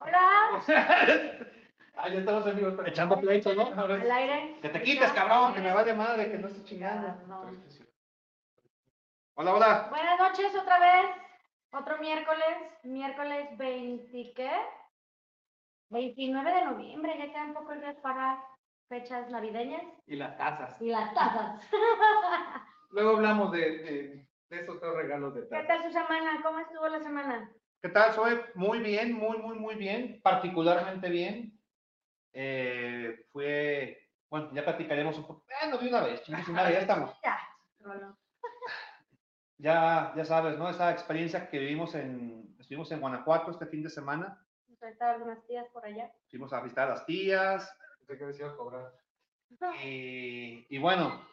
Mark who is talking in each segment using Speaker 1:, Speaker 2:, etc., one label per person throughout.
Speaker 1: Hola.
Speaker 2: ah, ya estamos amigos.
Speaker 3: Echando pleito, ¿no?
Speaker 1: Al aire.
Speaker 2: Que te quites, cabrón, que me vale madre, que no estés chingando.
Speaker 1: Ah, no.
Speaker 2: Hola, hola.
Speaker 1: Buenas noches otra vez. Otro miércoles, miércoles 20, ¿qué? 29 de noviembre, ya quedan pocos días para fechas navideñas
Speaker 2: Y las tazas.
Speaker 1: y las tazas.
Speaker 2: Luego hablamos de, de, de esos tres regalos de
Speaker 1: ¿Qué
Speaker 2: tazas.
Speaker 1: tal su semana? ¿Cómo estuvo la semana?
Speaker 2: ¿Qué tal, Zoe? Muy bien, muy, muy, muy bien. Particularmente bien. Eh, fue, bueno, ya platicaremos un poco. Bueno, de una vez, chingue su madre, ya estamos.
Speaker 1: Ya.
Speaker 2: Ya, ya sabes, ¿no? Esa experiencia que vivimos en, estuvimos en Guanajuato este fin de semana.
Speaker 1: Nos faltaban algunas tías por allá.
Speaker 2: Fuimos a visitar a las tías. Pensé que decía cobrar. Y, y bueno.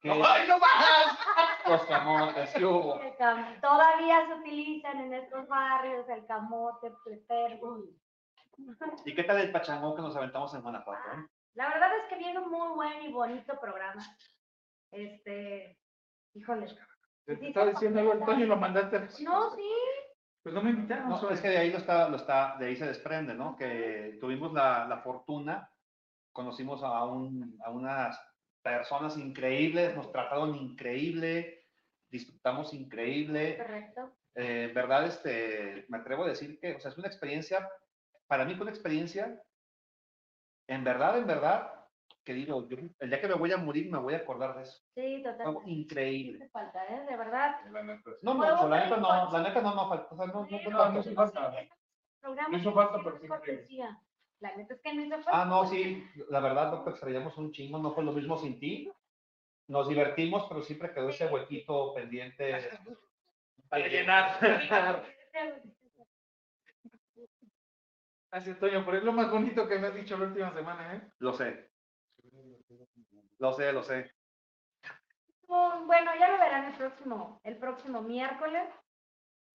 Speaker 2: Que- ¡Ay, no bajas! Los camotes, ¿qué hubo?
Speaker 1: Cam- Todavía se utilizan en estos barrios el camote, pletergo.
Speaker 2: ¿Y qué tal el pachangón que nos aventamos en Guanajuato? eh?
Speaker 1: La verdad es que viene un muy buen y bonito programa. Este, híjole.
Speaker 4: Te estaba diciendo algo, Antonio, lo mandaste. a-
Speaker 1: No, sí.
Speaker 4: Pues no me invitaron.
Speaker 2: No, es que de ahí lo está, lo está, de ahí se desprende, ¿no? Que tuvimos la, la fortuna, conocimos a, un, a unas personas increíbles, nos trataron increíble, disfrutamos increíble.
Speaker 1: Correcto.
Speaker 2: Eh, en verdad, este, me atrevo a decir que, o sea, es una experiencia, para mí fue una experiencia, en verdad, en verdad, que digo, yo, el día que me voy a morir me voy a acordar de eso.
Speaker 1: Sí, totalmente.
Speaker 2: increíble.
Speaker 1: Hace falta, ¿eh? De verdad.
Speaker 2: No, mucho, la neta no, la neta no, no falta, o sea, no, no, no
Speaker 4: No,
Speaker 2: falta.
Speaker 4: no hizo falta. No hizo pero sí.
Speaker 1: La neta es que no hizo falta.
Speaker 2: Ah, no, sí, la verdad no te extrañamos un chingo, no fue lo mismo sin ti. Nos divertimos, pero siempre quedó ese huequito pendiente.
Speaker 4: Para llenar. Así, Antonio, pero es lo más bonito que me has dicho la última semana, ¿eh?
Speaker 2: Lo sé. Lo sé, lo sé.
Speaker 1: Oh, Bueno, ya lo verán el próximo, el próximo miércoles.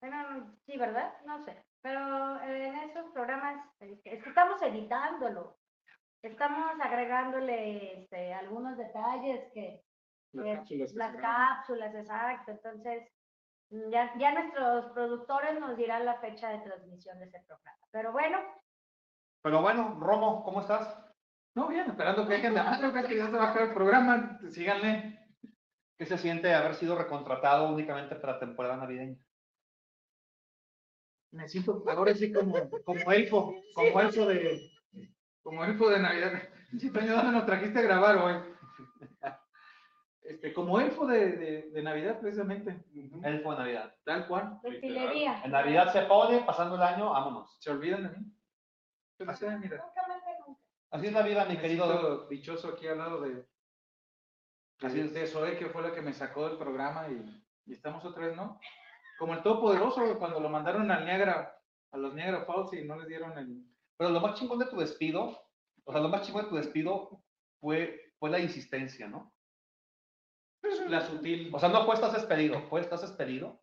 Speaker 1: Bueno, sí, ¿verdad? No sé. Pero eh, en esos programas, es que estamos editándolo. Estamos agregándole este, algunos detalles que,
Speaker 4: Las
Speaker 1: que-
Speaker 4: cápsulas.
Speaker 1: las cápsulas, exacto. Entonces, ya, ya nuestros productores nos dirán la fecha de transmisión de ese programa. Pero bueno,
Speaker 2: Pero bueno, Romo, ¿cómo estás?
Speaker 4: No, bien, esperando que dejen de que ya se va a el programa. Síganle.
Speaker 2: ¿Qué se siente haber sido recontratado únicamente para temporada navideña?
Speaker 4: Me siento ahora sí como, como elfo, como elfo de, como elfo de Navidad. Toño, ¿dónde nos trajiste a grabar hoy? Este, como elfo de, de, de Navidad, precisamente.
Speaker 2: Elfo de Navidad.
Speaker 4: Tal cual.
Speaker 1: destilería.
Speaker 2: En Navidad se pone, pasando el año, vámonos.
Speaker 4: ¿Se olvidan de mí? Yo no sé, mira.
Speaker 1: Nunca más que nunca.
Speaker 2: Así es la vida, mi
Speaker 4: Me
Speaker 2: querido.
Speaker 4: dichoso aquí al lado de,
Speaker 2: Así es.
Speaker 4: de Zoe, que fue la que me sacó del programa y, y estamos otra vez, ¿no? Como el Todopoderoso, cuando lo mandaron al Niagara, a los Niagara Falls y no les dieron el...
Speaker 2: Pero lo más chingón de tu despido, o sea, lo más chingón de tu despido fue, fue la insistencia, ¿no?
Speaker 4: La sutil...
Speaker 2: O sea, no fue estás despedido, fue estás despedido,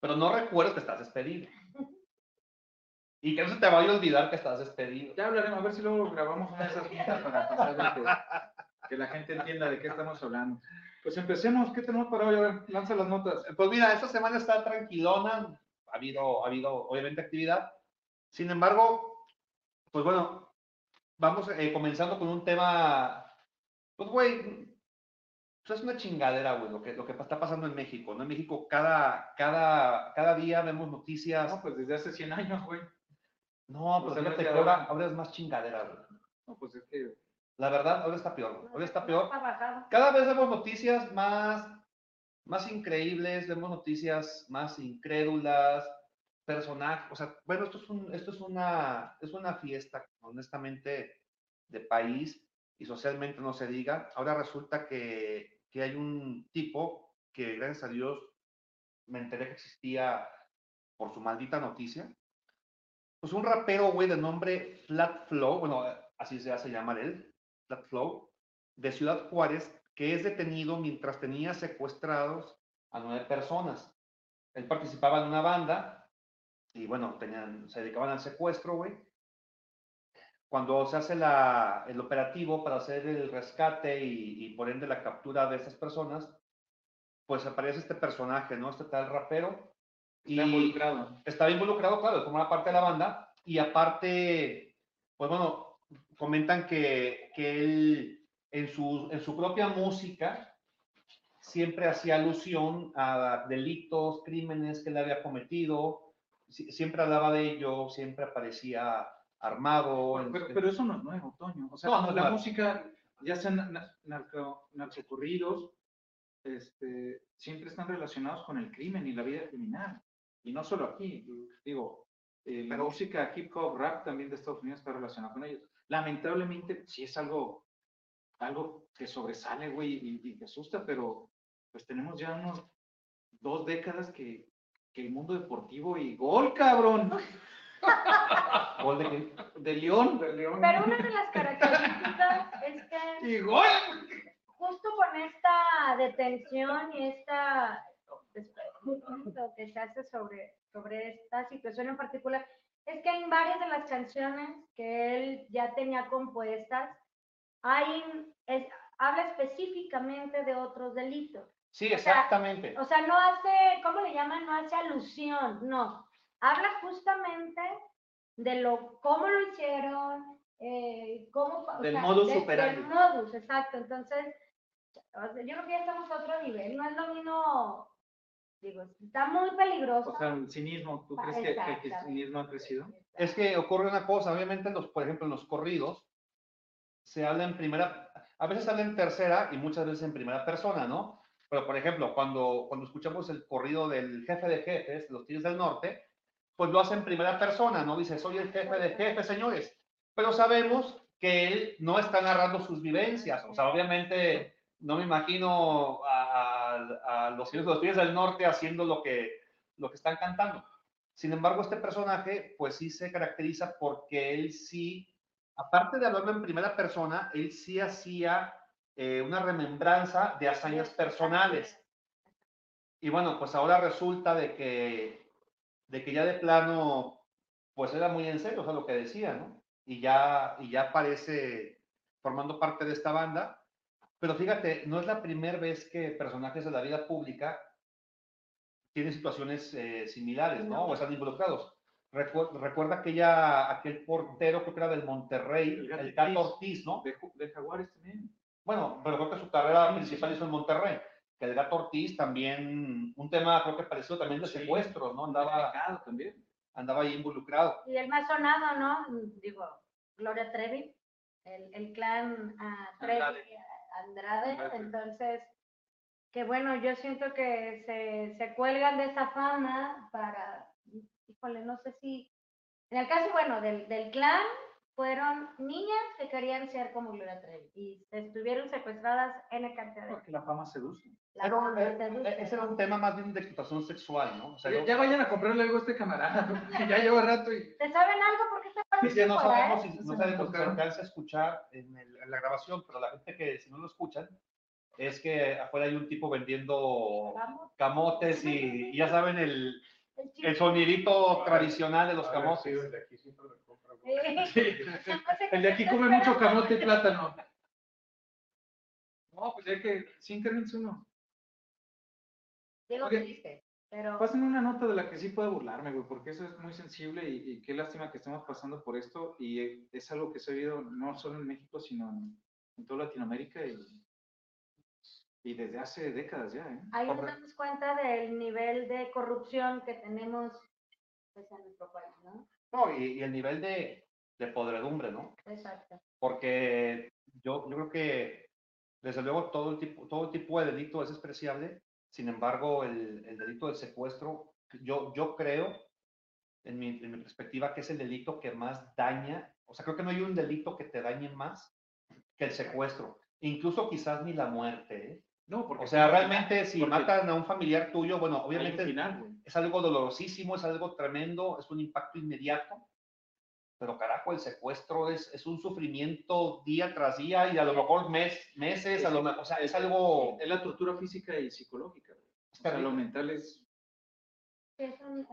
Speaker 2: pero no recuerdas que estás despedido. Y que no se te vaya a olvidar que estás despedido.
Speaker 4: Ya hablaremos, a ver si luego grabamos una de esas juntas para pasar que, la gente entienda de qué estamos hablando. Pues empecemos, ¿qué tenemos para hoy? A ver, lanza las notas.
Speaker 2: Pues mira, esta semana está tranquilona, ha habido, ha habido obviamente actividad. Sin embargo, pues bueno, vamos eh, comenzando con un tema, pues güey, pues es una chingadera, güey, lo que, lo que está pasando en México, ¿no? En México cada, cada, cada día vemos noticias.
Speaker 4: No, pues desde hace 100 años, güey.
Speaker 2: No,
Speaker 4: Pues
Speaker 2: fíjate que ahora-
Speaker 4: ahora
Speaker 2: es más chingadera, güey.
Speaker 4: No, pues es que...
Speaker 2: La verdad, ahora está peor. Ahora está peor. Cada vez vemos noticias más, más increíbles, vemos noticias más incrédulas, personajes, o sea, bueno, esto es, un, esto es, una, es una fiesta, honestamente, de país y socialmente no se diga. Ahora resulta que, que hay un tipo que, gracias a Dios, me enteré que existía por su maldita noticia. Pues un rapero, güey, de nombre Flat Flow, bueno, así se hace llamar él, Flow, de Ciudad Juárez, que es detenido mientras tenía secuestrados a nueve personas. Él participaba en una banda y bueno, tenían, se dedicaban al secuestro, güey. Cuando se hace la, el operativo para hacer el rescate y, y por ende la captura de estas personas, pues aparece este personaje, ¿no? Este tal rapero.
Speaker 4: Y está involucrado.
Speaker 2: Estaba involucrado, claro, como una parte de la banda. Y aparte, pues bueno, comentan que, que él en su, en su propia música siempre hacía alusión a delitos, crímenes que él había cometido, siempre hablaba de ello, siempre aparecía armado.
Speaker 4: Pero, eso no es nuevo, Toño. O sea, la música, ya sean narco, narcocorridos, este, siempre están relacionados con el crimen y la vida criminal. Y no solo aquí, digo, eh, la música hip hop, rap también de Estados Unidos está relacionada con ellos. Lamentablemente, sí es algo algo que sobresale, güey, y, que asusta, pero pues tenemos ya unos dos décadas que, que el mundo deportivo y gol, cabrón.
Speaker 2: ¿Gol de?
Speaker 4: De León, de León.
Speaker 1: Pero una de las características es que...
Speaker 4: ¡Y gol!
Speaker 1: Justo con esta detención y esta lo que se hace sobre, sobre esta situación en particular, es que en varias de las canciones que él ya tenía compuestas, hay, es, habla específicamente de otros delitos.
Speaker 2: Sí, exactamente.
Speaker 1: O sea, no hace, ¿cómo le llaman? No hace alusión, no. Habla justamente de lo, cómo lo hicieron, eh, cómo...
Speaker 2: Del modus operandi.
Speaker 1: Del modus, exacto. Entonces, yo creo que ya estamos a otro nivel. No es lo mismo, digo, está muy peligroso.
Speaker 4: O sea, el cinismo, ¿tú crees que, que, el cinismo ha crecido?
Speaker 2: Es que ocurre una cosa, obviamente, los, por ejemplo, en los corridos, se habla en primera, a veces habla en tercera y muchas veces en primera persona, ¿no? Pero, por ejemplo, cuando, cuando escuchamos el corrido del jefe de jefes, los Tigres del Norte, pues lo hace en primera persona, ¿no? Dice, soy el jefe de jefes, señores. Pero sabemos que él no está narrando sus vivencias. O sea, obviamente no me imagino a, los, los Tigres del Norte haciendo lo que, lo que están cantando. Sin embargo, este personaje, pues sí se caracteriza porque él sí aparte de hablarlo en primera persona, él sí hacía eh, una remembranza de hazañas personales. Y bueno, pues ahora resulta de que, de que ya de plano, pues era muy en serio, o sea, lo que decía, ¿no? Y ya, y ya aparece formando parte de esta banda. Pero fíjate, no es la primera vez que personajes de la vida pública tienen situaciones eh, similares, ¿no? O están involucrados. Recuerda, aquella, aquel portero, creo que era del Monterrey, el, Gato Ortiz, ¿no?
Speaker 4: De, Jaguares también.
Speaker 2: Bueno, pero creo que su carrera principal hizo en Monterrey. Que el Gato Ortiz también, un tema creo que pareció también de secuestros, ¿no? Andaba,
Speaker 4: también.
Speaker 2: andaba ahí involucrado.
Speaker 1: Y el más sonado, ¿no? Digo, Gloria Trevi, el, el clan uh, Trevi Andrade. Andrade. Entonces, que bueno, yo siento que se, se cuelgan de esa fama para híjole, no sé si, en el caso, bueno, del, del clan, fueron niñas que querían ser como Gloria Trevi y estuvieron secuestradas en el cantidad
Speaker 4: Porque la fama seduce.
Speaker 2: La Pero, eh, ese era un tema más bien de explotación sexual, ¿no?
Speaker 4: O sea, ya, vayan a comprarle algo a este camarada, ya lleva rato y...
Speaker 1: ¿Te saben algo? Porque te
Speaker 2: que no sabemos, si, no sabemos si se alcanza a escuchar en, el, en, la grabación, pero la gente que si no lo escuchan, es que afuera hay un tipo vendiendo camotes. y, y ya saben el el sonidito tradicional de los camotes. el de aquí siempre
Speaker 4: lo compra. El de aquí come mucho camote y plátano. No, pues ya que, sí, internet uno.
Speaker 1: Digo que dice, pero...
Speaker 4: Pasen una nota de la que sí puedo burlarme, güey, porque eso es muy sensible y, y, qué lástima que estemos pasando por esto y es algo que se ha vivido no solo en México, sino en, en toda Latinoamérica y y desde hace décadas ya, ¿eh?
Speaker 1: Ahí nos damos cuenta del nivel de corrupción que tenemos pues, en nuestro país, ¿no?
Speaker 2: No, y, y el nivel de, de, podredumbre, ¿no?
Speaker 1: Exacto.
Speaker 2: Porque yo, yo creo que, desde luego, todo tipo, todo tipo de delito es despreciable, Sin embargo, el, el delito del secuestro, yo, yo creo, en mi, en mi perspectiva, que es el delito que más daña. O sea, creo que no hay un delito que te dañe más que el secuestro. Incluso quizás ni la muerte, ¿eh?
Speaker 4: No, porque
Speaker 2: O sea, realmente si matan a un familiar tuyo, bueno, obviamente
Speaker 4: final,
Speaker 2: es algo dolorosísimo, es algo tremendo, es un impacto inmediato, pero carajo, el secuestro es, es un sufrimiento día tras día y a lo mejor mes, meses, a lo mejor, o sea, es algo...
Speaker 4: Es la tortura física y psicológica. güey. O sea, lo mental es.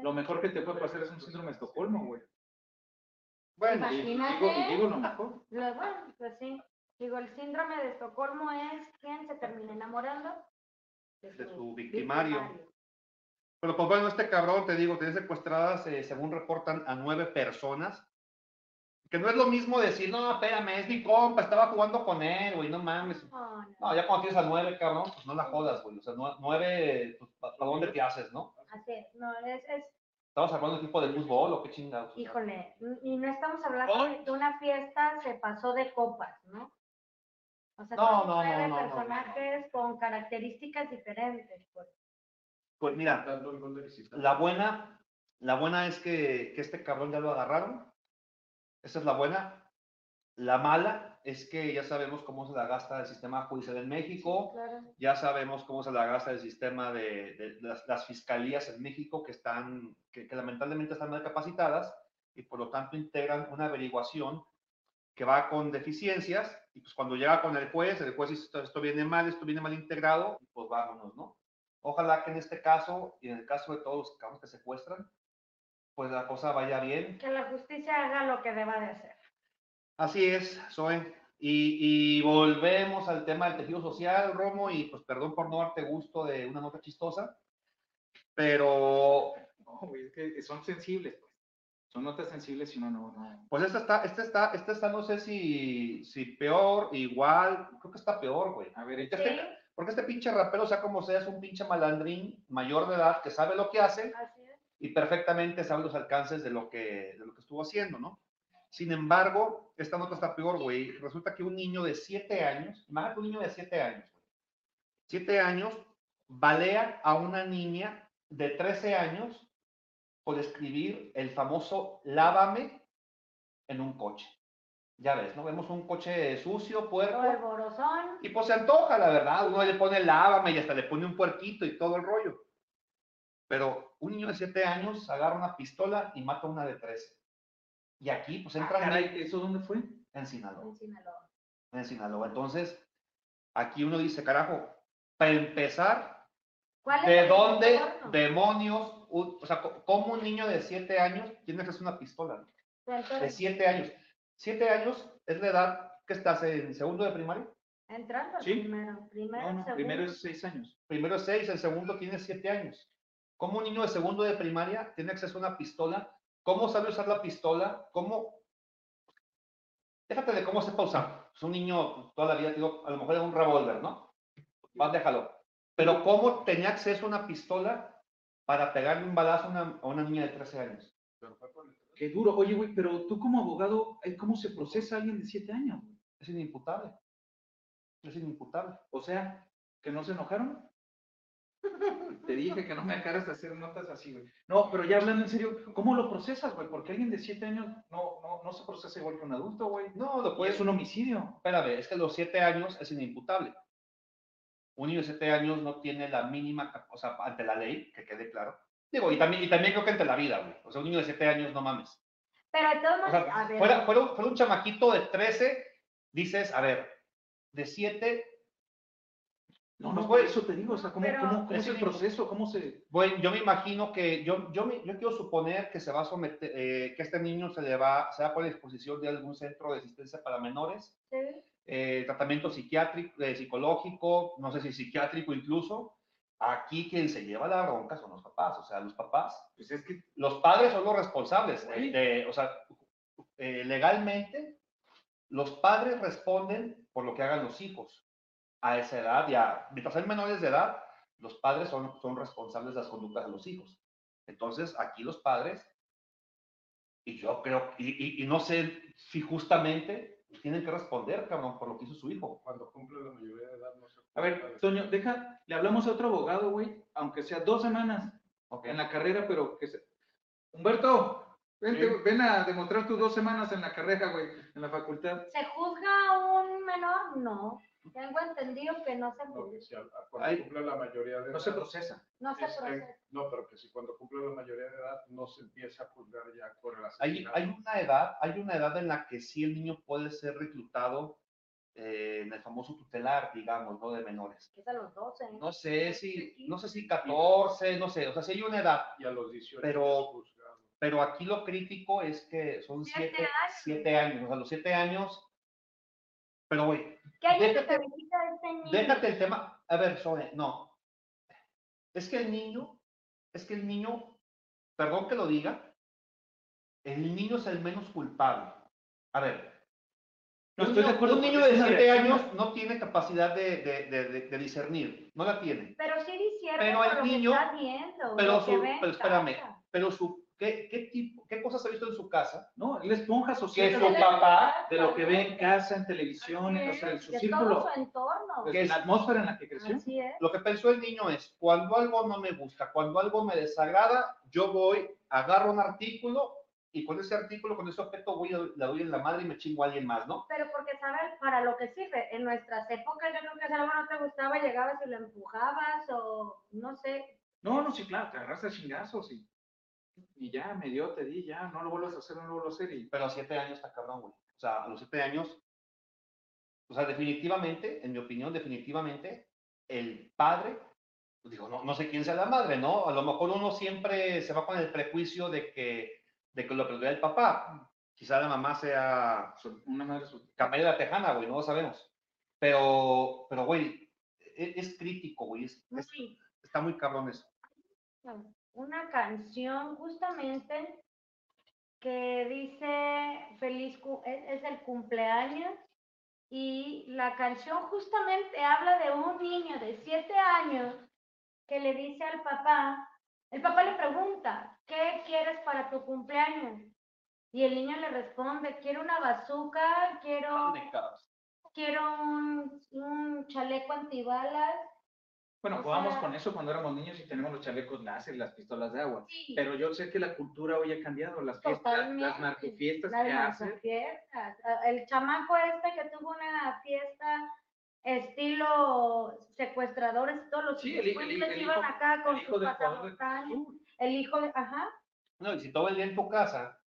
Speaker 4: Lo mejor que te puede pasar es un síndrome de Estocolmo, güey.
Speaker 2: Bueno,
Speaker 1: Imagínate.
Speaker 4: digo, digo lo mejor.
Speaker 1: Lo- bueno, pues sí. Digo, el síndrome de Estocolmo es quien se termina enamorando
Speaker 2: De su victimario. pero pues bueno, este cabrón, te digo, tiene secuestradas, eh, según reportan, a nueve personas. Que no es lo mismo decir, no, espérame, es mi compa, estaba jugando con él, güey, no mames.
Speaker 1: No, no.
Speaker 2: No, ya cuando tienes a nueve, cabrón, pues no la jodas, güey. O sea, nue- nueve, pues, ¿para dónde te haces, no?
Speaker 1: Así es, no, es, es,
Speaker 2: ¿Estabas hablando de equipo de fútbol o qué chingados?
Speaker 1: Híjole, y no estamos hablando de una fiesta se pasó de copas, ¿no? O sea,
Speaker 2: No,
Speaker 1: son
Speaker 2: no, no,
Speaker 1: nueve
Speaker 2: no, no, no.
Speaker 1: personajes con características diferentes, pues.
Speaker 2: Pues mira, la buena, la buena es que, que este cabrón ya lo agarraron. Esa es la buena. La mala es que ya sabemos cómo se la gasta el sistema judicial en México.
Speaker 1: Claro.
Speaker 2: Ya sabemos cómo se la gasta el sistema de, de las, las fiscalías en México que están, que, que lamentablemente están mal capacitadas y por lo tanto integran una averiguación que va con deficiencias y pues cuando llega con el juez, el juez dice esto, esto viene mal, esto viene mal integrado, pues vámonos, ¿no? Ojalá que en este caso y en el caso de todos los que secuestran, pues la cosa vaya bien.
Speaker 1: Que la justicia haga lo que deba de hacer.
Speaker 2: Así es, Zoe. Y, y volvemos al tema del tejido social, Romo, y pues perdón por no darte gusto de una nota chistosa, pero
Speaker 4: No, güey, es que son sensibles, pues. Son notas sensibles y no, no, no.
Speaker 2: pues esta está, esta está, esta está, no sé si, si peor, igual, creo que está peor, güey.
Speaker 4: A ver,
Speaker 1: Sí,
Speaker 2: Este- porque este pinche rapero, sea como sea, es un pinche malandrín mayor de edad que sabe lo que hace
Speaker 1: así es.
Speaker 2: Y perfectamente sabe los alcances de lo que, de lo que estuvo haciendo, ¿no? Sin embargo, esta nota está peor, güey. Resulta que un niño de 7 años, imagínate un niño de 7 años, güey. 7 años, balea a una niña de 13 años por escribir el famoso lávame en un coche. Ya ves, ¿no? Vemos un coche sucio, puerco,
Speaker 1: el borozón.
Speaker 2: y pues se antoja, la verdad. Uno le pone lávame y hasta le pone un puerquito y todo el rollo. Pero un niño de 7 años agarra una pistola y mata a una de 13. Y aquí, pues
Speaker 4: Ah,
Speaker 2: entran
Speaker 4: caray, ¿eso dónde fue?
Speaker 2: en Sinaloa.
Speaker 1: en Sinaloa.
Speaker 2: En Sinaloa. Entonces, aquí uno dice, carajo, para empezar,
Speaker 1: ¿Cuál es
Speaker 2: ¿de dónde
Speaker 1: entorno?
Speaker 2: demonios, o sea, cómo un niño de 7 años tiene que hacer una pistola? De
Speaker 1: entonces,
Speaker 2: 7 años. 7 años es la edad que estás en segundo de primaria.
Speaker 1: entrando
Speaker 4: Sí.
Speaker 1: primero. Primero,
Speaker 4: No, no,
Speaker 1: segundo.
Speaker 4: primero es seis años.
Speaker 2: primero es 6, el segundo tiene 7 años. ¿Cómo un niño de segundo de primaria tiene acceso a una pistola? ¿Cómo sabe usar la pistola? ¿Cómo? Déjate de cómo sepa usar. Es un niño toda la vida, digo, a lo mejor es un revólver, ¿no? Vas, déjalo. Pero ¿cómo tenía acceso a una pistola para pegarle un balazo a una, a una niña de 13 años?
Speaker 4: Qué duro. Oye, güey, pero tú como abogado, ¿cómo se procesa a alguien de siete años? güey?
Speaker 2: Es inimputable. Es inimputable.
Speaker 4: O sea, ¿que no se enojaron? Te dije que no me acaras de hacer notas así, güey. No, pero ya hablando en serio, ¿cómo lo procesas, güey? Porque alguien de siete años no, no, no se procesa igual que un adulto, güey.
Speaker 2: No, lo puedes
Speaker 4: es un homicidio.
Speaker 2: Espérame, es que a los siete años es inimputable. Un niño de siete años no tiene la mínima, o sea, ante la ley, que quede claro. Digo, y también, y también creo que ante la vida, güey. O sea, un niño de siete años, no mames.
Speaker 1: Pero de todos
Speaker 2: O sea,
Speaker 1: a ver,
Speaker 2: fuera, fuera, un- fuera un chamaquito de 13, dices, a ver, de 7,
Speaker 4: No,
Speaker 2: Pues,
Speaker 4: no, por eso te digo, o sea, ¿cómo,
Speaker 1: pero-
Speaker 4: cómo, cómo
Speaker 2: es
Speaker 4: es el proceso? ¿Cómo se...?
Speaker 2: bueno, yo me imagino que, yo, yo, me- yo quiero suponer que se va a someter, eh, que este niño se le va, se va a poner a disposición de algún centro de asistencia para menores,
Speaker 1: sí,
Speaker 2: eh, tratamiento psiquiátrico, eh, psicológico, no sé si psiquiátrico incluso. Aquí quien se lleva la bronca son los papás, o sea, los papás.
Speaker 4: Pues es que
Speaker 2: Los padres son los responsables.
Speaker 4: Sí.
Speaker 2: de- o sea, eh, legalmente, los padres responden por lo que hagan los hijos. A esa edad, ya, mientras sean menores de edad, los padres son, son responsables de las conductas de los hijos. Entonces, aquí los padres, y yo creo, y, y- y no sé si justamente tienen que responder, cabrón, por lo que hizo su hijo.
Speaker 3: Cuando cumple la mayoría de edad, no se
Speaker 4: A ver, Toño, deja, le hablamos a otro abogado, güey, aunque sea dos semanas
Speaker 2: Ok.
Speaker 4: en la carrera, pero que se... Humberto, vente,
Speaker 3: Sí.
Speaker 4: ven a demostrar tus dos semanas en la carrera, güey, en la facultad.
Speaker 1: ¿Se juzga a un menor? No. Tengo entendido que no se
Speaker 3: No,
Speaker 1: juzga.
Speaker 3: que si al- a- cuando
Speaker 2: Ay.
Speaker 3: cumple la mayoría de
Speaker 4: No se
Speaker 3: edad.
Speaker 4: procesa.
Speaker 1: No se
Speaker 3: en-
Speaker 1: procesa.
Speaker 3: no, pero que si cuando cumple la mayoría de edad no se empieza a juzgar ya por el
Speaker 2: Hay,
Speaker 3: asesinato.
Speaker 2: hay una edad, hay una edad en la que sí el niño puede ser reclutado eh, en el famoso tutelar, digamos, ¿no? De menores.
Speaker 1: Es a los 12.
Speaker 2: No sé si, no sé si 14, no sé, o sea, sí hay una edad,
Speaker 3: Y a los 18
Speaker 2: Pero- pero aquí lo crítico es que son
Speaker 1: Siete
Speaker 2: siete,
Speaker 1: años.
Speaker 2: siete años, o sea, los siete años, pero güey,
Speaker 1: ¿Qué año se
Speaker 2: Déjate-
Speaker 1: felicita este niño?
Speaker 2: déjate el tema, a ver, Zoe, no, es que el niño, es que el niño, perdón que lo diga, el niño es el menos culpable. A ver,
Speaker 4: No,
Speaker 2: un
Speaker 4: de
Speaker 2: niño-
Speaker 4: acuerdo
Speaker 2: Un
Speaker 4: porque
Speaker 2: niño
Speaker 4: es
Speaker 2: de
Speaker 4: una
Speaker 2: 7
Speaker 4: reacción.
Speaker 2: años no tiene capacidad de, de- de- de- de discernir, no la tiene.
Speaker 1: Pero sí discierne
Speaker 2: Pero el niño-
Speaker 1: está viendo,
Speaker 2: Pero, su- pero espérame, pero su, ¿qué, qué tipo, qué cosas ha visto en su casa?
Speaker 4: No, él es esponja social
Speaker 2: Que
Speaker 4: de
Speaker 2: su papá,
Speaker 4: de lo que ve en casa, en televisión,
Speaker 1: Así
Speaker 4: o sea, en
Speaker 1: es,
Speaker 4: su
Speaker 1: de
Speaker 4: círculo,
Speaker 1: todo su entorno.
Speaker 4: de
Speaker 2: Que es-
Speaker 4: la atmósfera en la que creció.
Speaker 1: Así es.
Speaker 2: lo que pensó el niño es, cuando algo no me gusta, cuando algo me desagrada, yo voy, agarro un artículo y con ese artículo, con ese objeto, voy a, la doy en la madre y me chingo a alguien más, ¿no?
Speaker 1: Pero porque sabes para lo que sirve. En nuestras épocas, yo creo que si algo no te gustaba, llegabas y lo empujabas o no sé.
Speaker 4: No, no, sí, claro, te agarras a chingazos y, y ya, me dio, te di, ya, no lo vuelvas a hacer, no lo vuelvo a hacer. Y,
Speaker 2: Pero a siete años está cabrón, güey. O sea, a los siete años, o sea, definitivamente, en mi opinión, definitivamente, el padre, pues digo, no, no sé quién sea la madre, ¿no? A lo mejor uno siempre se va con el prejuicio de que, de que lo perdió el papá. Quizá la mamá sea
Speaker 4: una madre su-
Speaker 2: Camarera Tejana, güey, no lo sabemos. Pero, pero, güey, e- es, crítico, güey. es- es- está muy cabrón eso.
Speaker 1: Una canción justamente que dice feliz cu- es, el cumpleaños y la canción justamente habla de un niño de siete años que le dice al papá, el papá le pregunta, ¿qué quieres para tu cumpleaños? Y el niño le responde, quiero una bazooka, quiero, quiero un, un chaleco antibalas.
Speaker 4: Bueno,
Speaker 1: sea-
Speaker 4: con eso cuando éramos niños y tenemos los chalecos láser y las pistolas de agua.
Speaker 1: Sí,
Speaker 4: Pero yo sé que la cultura hoy ha cambiado, las fiestas, las
Speaker 1: Las
Speaker 4: que hacen.
Speaker 1: narcofiestas. Ah, El chamaco este que tuvo una fiesta estilo secuestradores, todos los
Speaker 4: Sí, el el el
Speaker 1: iban
Speaker 4: hijo-
Speaker 1: acá con
Speaker 4: el hijo
Speaker 1: sus. El hijo de, ajá,
Speaker 2: No, y si todo el día en tu casa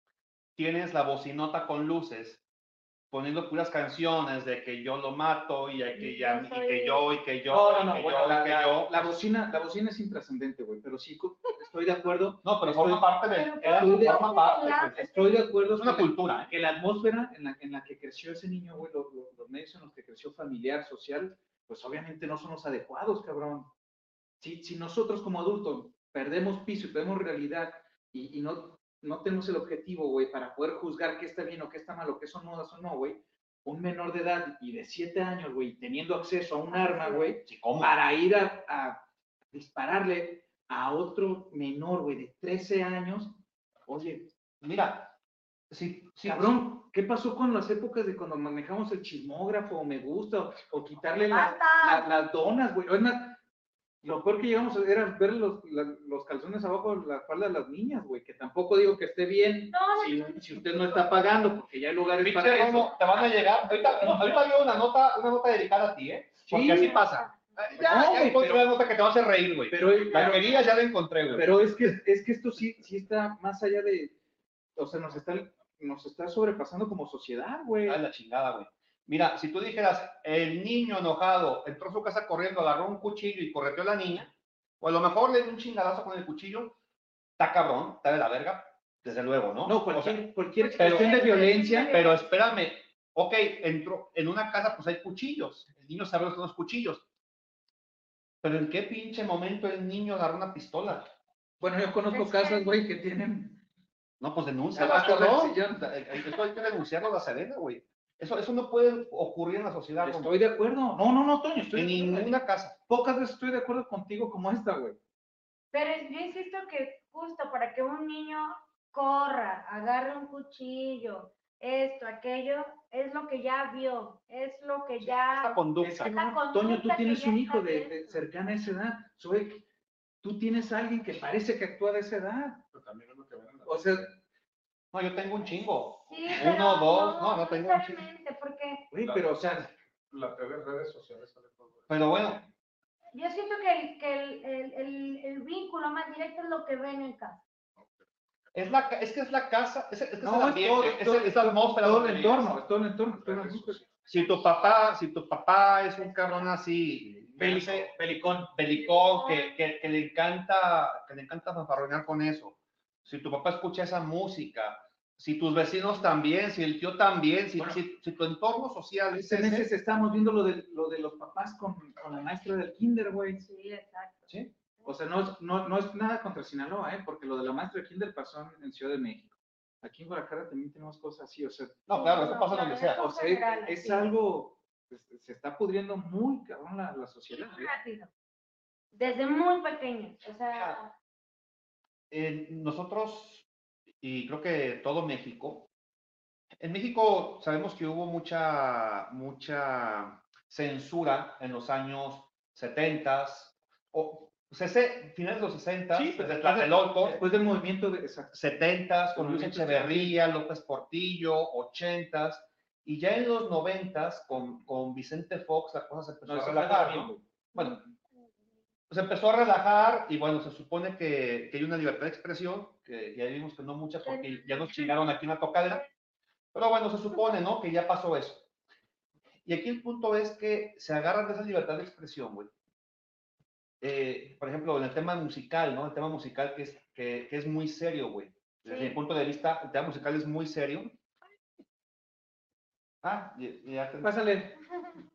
Speaker 2: tienes la bocinota con luces, poniendo puras canciones de que yo lo mato y, de que,
Speaker 1: Y
Speaker 2: ya,
Speaker 1: yo
Speaker 2: y que yo, y que yo,
Speaker 4: No, no, no,
Speaker 2: que
Speaker 4: bueno,
Speaker 2: yo,
Speaker 4: la,
Speaker 2: que
Speaker 4: la-
Speaker 2: yo.
Speaker 4: la bocina, la bocina es intrascendente, güey, pero sí estoy de acuerdo.
Speaker 2: No, pero
Speaker 4: estoy-
Speaker 2: forma parte de,
Speaker 1: Pero
Speaker 2: era-
Speaker 4: forma
Speaker 2: parte,
Speaker 1: la-
Speaker 2: pues,
Speaker 4: Estoy de acuerdo.
Speaker 2: es una cultura,
Speaker 4: que la atmósfera en la, en la que creció ese niño, güey, los, los- los medios en los que creció familiar, social, pues obviamente no son los adecuados, cabrón. Si, si nosotros como adultos perdemos piso y perdemos realidad y, y no, no tenemos el objetivo, güey, para poder juzgar qué está bien o qué está mal o qué son modas o no, güey, un menor de edad y de siete años, güey, teniendo acceso a un arma, güey, para ir a, a dispararle a otro menor, güey, de 13 años, oye,
Speaker 2: Mira, sí, sí,
Speaker 4: Cabrón, ¿qué pasó con las épocas de cuando manejamos el chismógrafo o me gusta o, o quitarle la-
Speaker 1: Basta.
Speaker 4: la- las donas, güey? Es más, lo peor que llegamos a era ver los, la- los calzones abajo de la falda de las niñas, güey, que tampoco digo que esté bien
Speaker 1: No,
Speaker 4: si, si usted no está pagando, porque ya hay lugares
Speaker 2: Pinche
Speaker 4: para eso.
Speaker 2: Te van a llegar. Ahorita, no, ahorita veo una nota, una nota dedicada a ti, ¿eh? Porque
Speaker 4: Sí.
Speaker 2: así pasa. Ya,
Speaker 4: No,
Speaker 2: ya encontré
Speaker 4: pero-
Speaker 2: la nota que te va a hacer reír, güey.
Speaker 4: Pero,
Speaker 2: La
Speaker 4: pero,
Speaker 2: quería, ya la encontré, güey.
Speaker 4: pero es, que, es que esto sí, sí está más allá de, o sea, nos está, nos está sobrepasando como sociedad, güey.
Speaker 2: Ay, la chingada, güey. Mira, si tú dijeras, el niño enojado entró a su casa corriendo, agarró un cuchillo y correteó a la niña, o a lo mejor le dio un chingadazo con el cuchillo, está cabrón, está de la verga, desde luego, ¿no?
Speaker 4: No,
Speaker 2: O sea,
Speaker 4: cualquier, cualquier
Speaker 2: pero-
Speaker 4: expresión de violencia.
Speaker 2: pero espérame, ok, entró en una casa, pues hay cuchillos. El niño sabe los los cuchillos. Pero ¿en qué pinche momento el niño agarró una pistola?
Speaker 4: Bueno, yo conozco casas, güey, que tienen
Speaker 2: No, pues denuncia.
Speaker 4: Del
Speaker 2: ¿no? Esto hay que denunciarlo a la Serena, güey. Eso, eso no puede ocurrir en la sociedad.
Speaker 4: Estoy de acuerdo. No, no, no, Toño, estoy
Speaker 2: en
Speaker 4: de acuerdo.
Speaker 2: ninguna casa.
Speaker 4: Pocas veces estoy de acuerdo contigo como esta, güey.
Speaker 1: Pero yo insisto que justo para que un niño corra, agarre un cuchillo, esto, aquello, es lo que ya vio, es lo que ya...
Speaker 2: Esa conducta.
Speaker 4: Es que
Speaker 1: conducta
Speaker 4: Toño, tú tienes un hijo de, de cercana a esa edad. Zoe, tú tienes a alguien que parece que actúa de esa edad.
Speaker 3: Pero también es lo que ven en la
Speaker 4: O sea,
Speaker 2: No, yo tengo un chingo.
Speaker 1: Sí,
Speaker 2: Uno,
Speaker 1: pero
Speaker 2: dos, no, no tengo un
Speaker 1: necesariamente, porque
Speaker 4: güey, pero o sea,
Speaker 3: La TV redes sociales sale todo. eso.
Speaker 2: Pero bueno,
Speaker 1: yo siento que, el, que el, el, el, el vínculo más directo es lo que ven en casa.
Speaker 2: es, la, ca- es que es la casa, es, es que es
Speaker 4: no,
Speaker 2: el
Speaker 4: es
Speaker 2: ambiente,
Speaker 4: todo,
Speaker 2: es,
Speaker 4: todo,
Speaker 2: el- es la atmósfera.
Speaker 4: todo el entorno, es todo el entorno. todo el.
Speaker 2: Si tu papá, si tu papá es un cabrón así,
Speaker 4: belicón.
Speaker 2: belicón, que, que, que le encanta, que le encanta fanfarronear con eso. Si tu papá escucha esa música, si tus vecinos también, si el tío también, si,
Speaker 4: Bueno.
Speaker 2: si, si tu entorno social es ese,
Speaker 4: meses estábamos viendo lo de, lo de los papás con, con la maestra del kinder, güey.
Speaker 1: Sí, exacto.
Speaker 2: ¿sí?
Speaker 4: O sea, no es, no, no es nada contra Sinaloa, ¿eh? Porque lo de la maestra del kinder pasó en, en Ciudad de México. Aquí en Guadalajara también tenemos cosas así, o sea,
Speaker 2: No, claro, eso
Speaker 1: No,
Speaker 2: pasa donde sea.
Speaker 4: o sea,
Speaker 1: general,
Speaker 4: es
Speaker 1: sí.
Speaker 4: algo, pues, se está pudriendo muy cabrón la, la sociedad.
Speaker 1: muy
Speaker 4: ¿eh?
Speaker 1: rápido. Desde muy pequeños. O sea,
Speaker 2: Eh, nosotros, y creo que todo México, en México sabemos que hubo mucha, mucha censura en los años 70 o finales de los 60,
Speaker 4: Sí,
Speaker 2: desde
Speaker 4: después de-
Speaker 2: Tlatelolco,
Speaker 4: Después del movimiento de... Exacto.
Speaker 2: 70 con Luis Echeverría, López Portillo, 80 y ya en los 90 con, con Vicente Fox la cosa se empezó
Speaker 4: No,
Speaker 2: a relajar, ¿no? Bueno, se empezó a relajar y bueno, se supone que, que hay una libertad de expresión, que ya vimos que no mucha porque ya nos chingaron aquí una tocadera, pero bueno, se supone, ¿no? Que ya pasó eso. Y aquí el punto es que se agarran de esa libertad de expresión, güey. Eh, por ejemplo, en el tema musical, ¿no? El tema musical que es, que, que es muy serio, güey. Desde
Speaker 1: Sí.
Speaker 2: mi punto de vista, el tema musical es muy serio. Ah, ya, ya te-
Speaker 4: Pásale,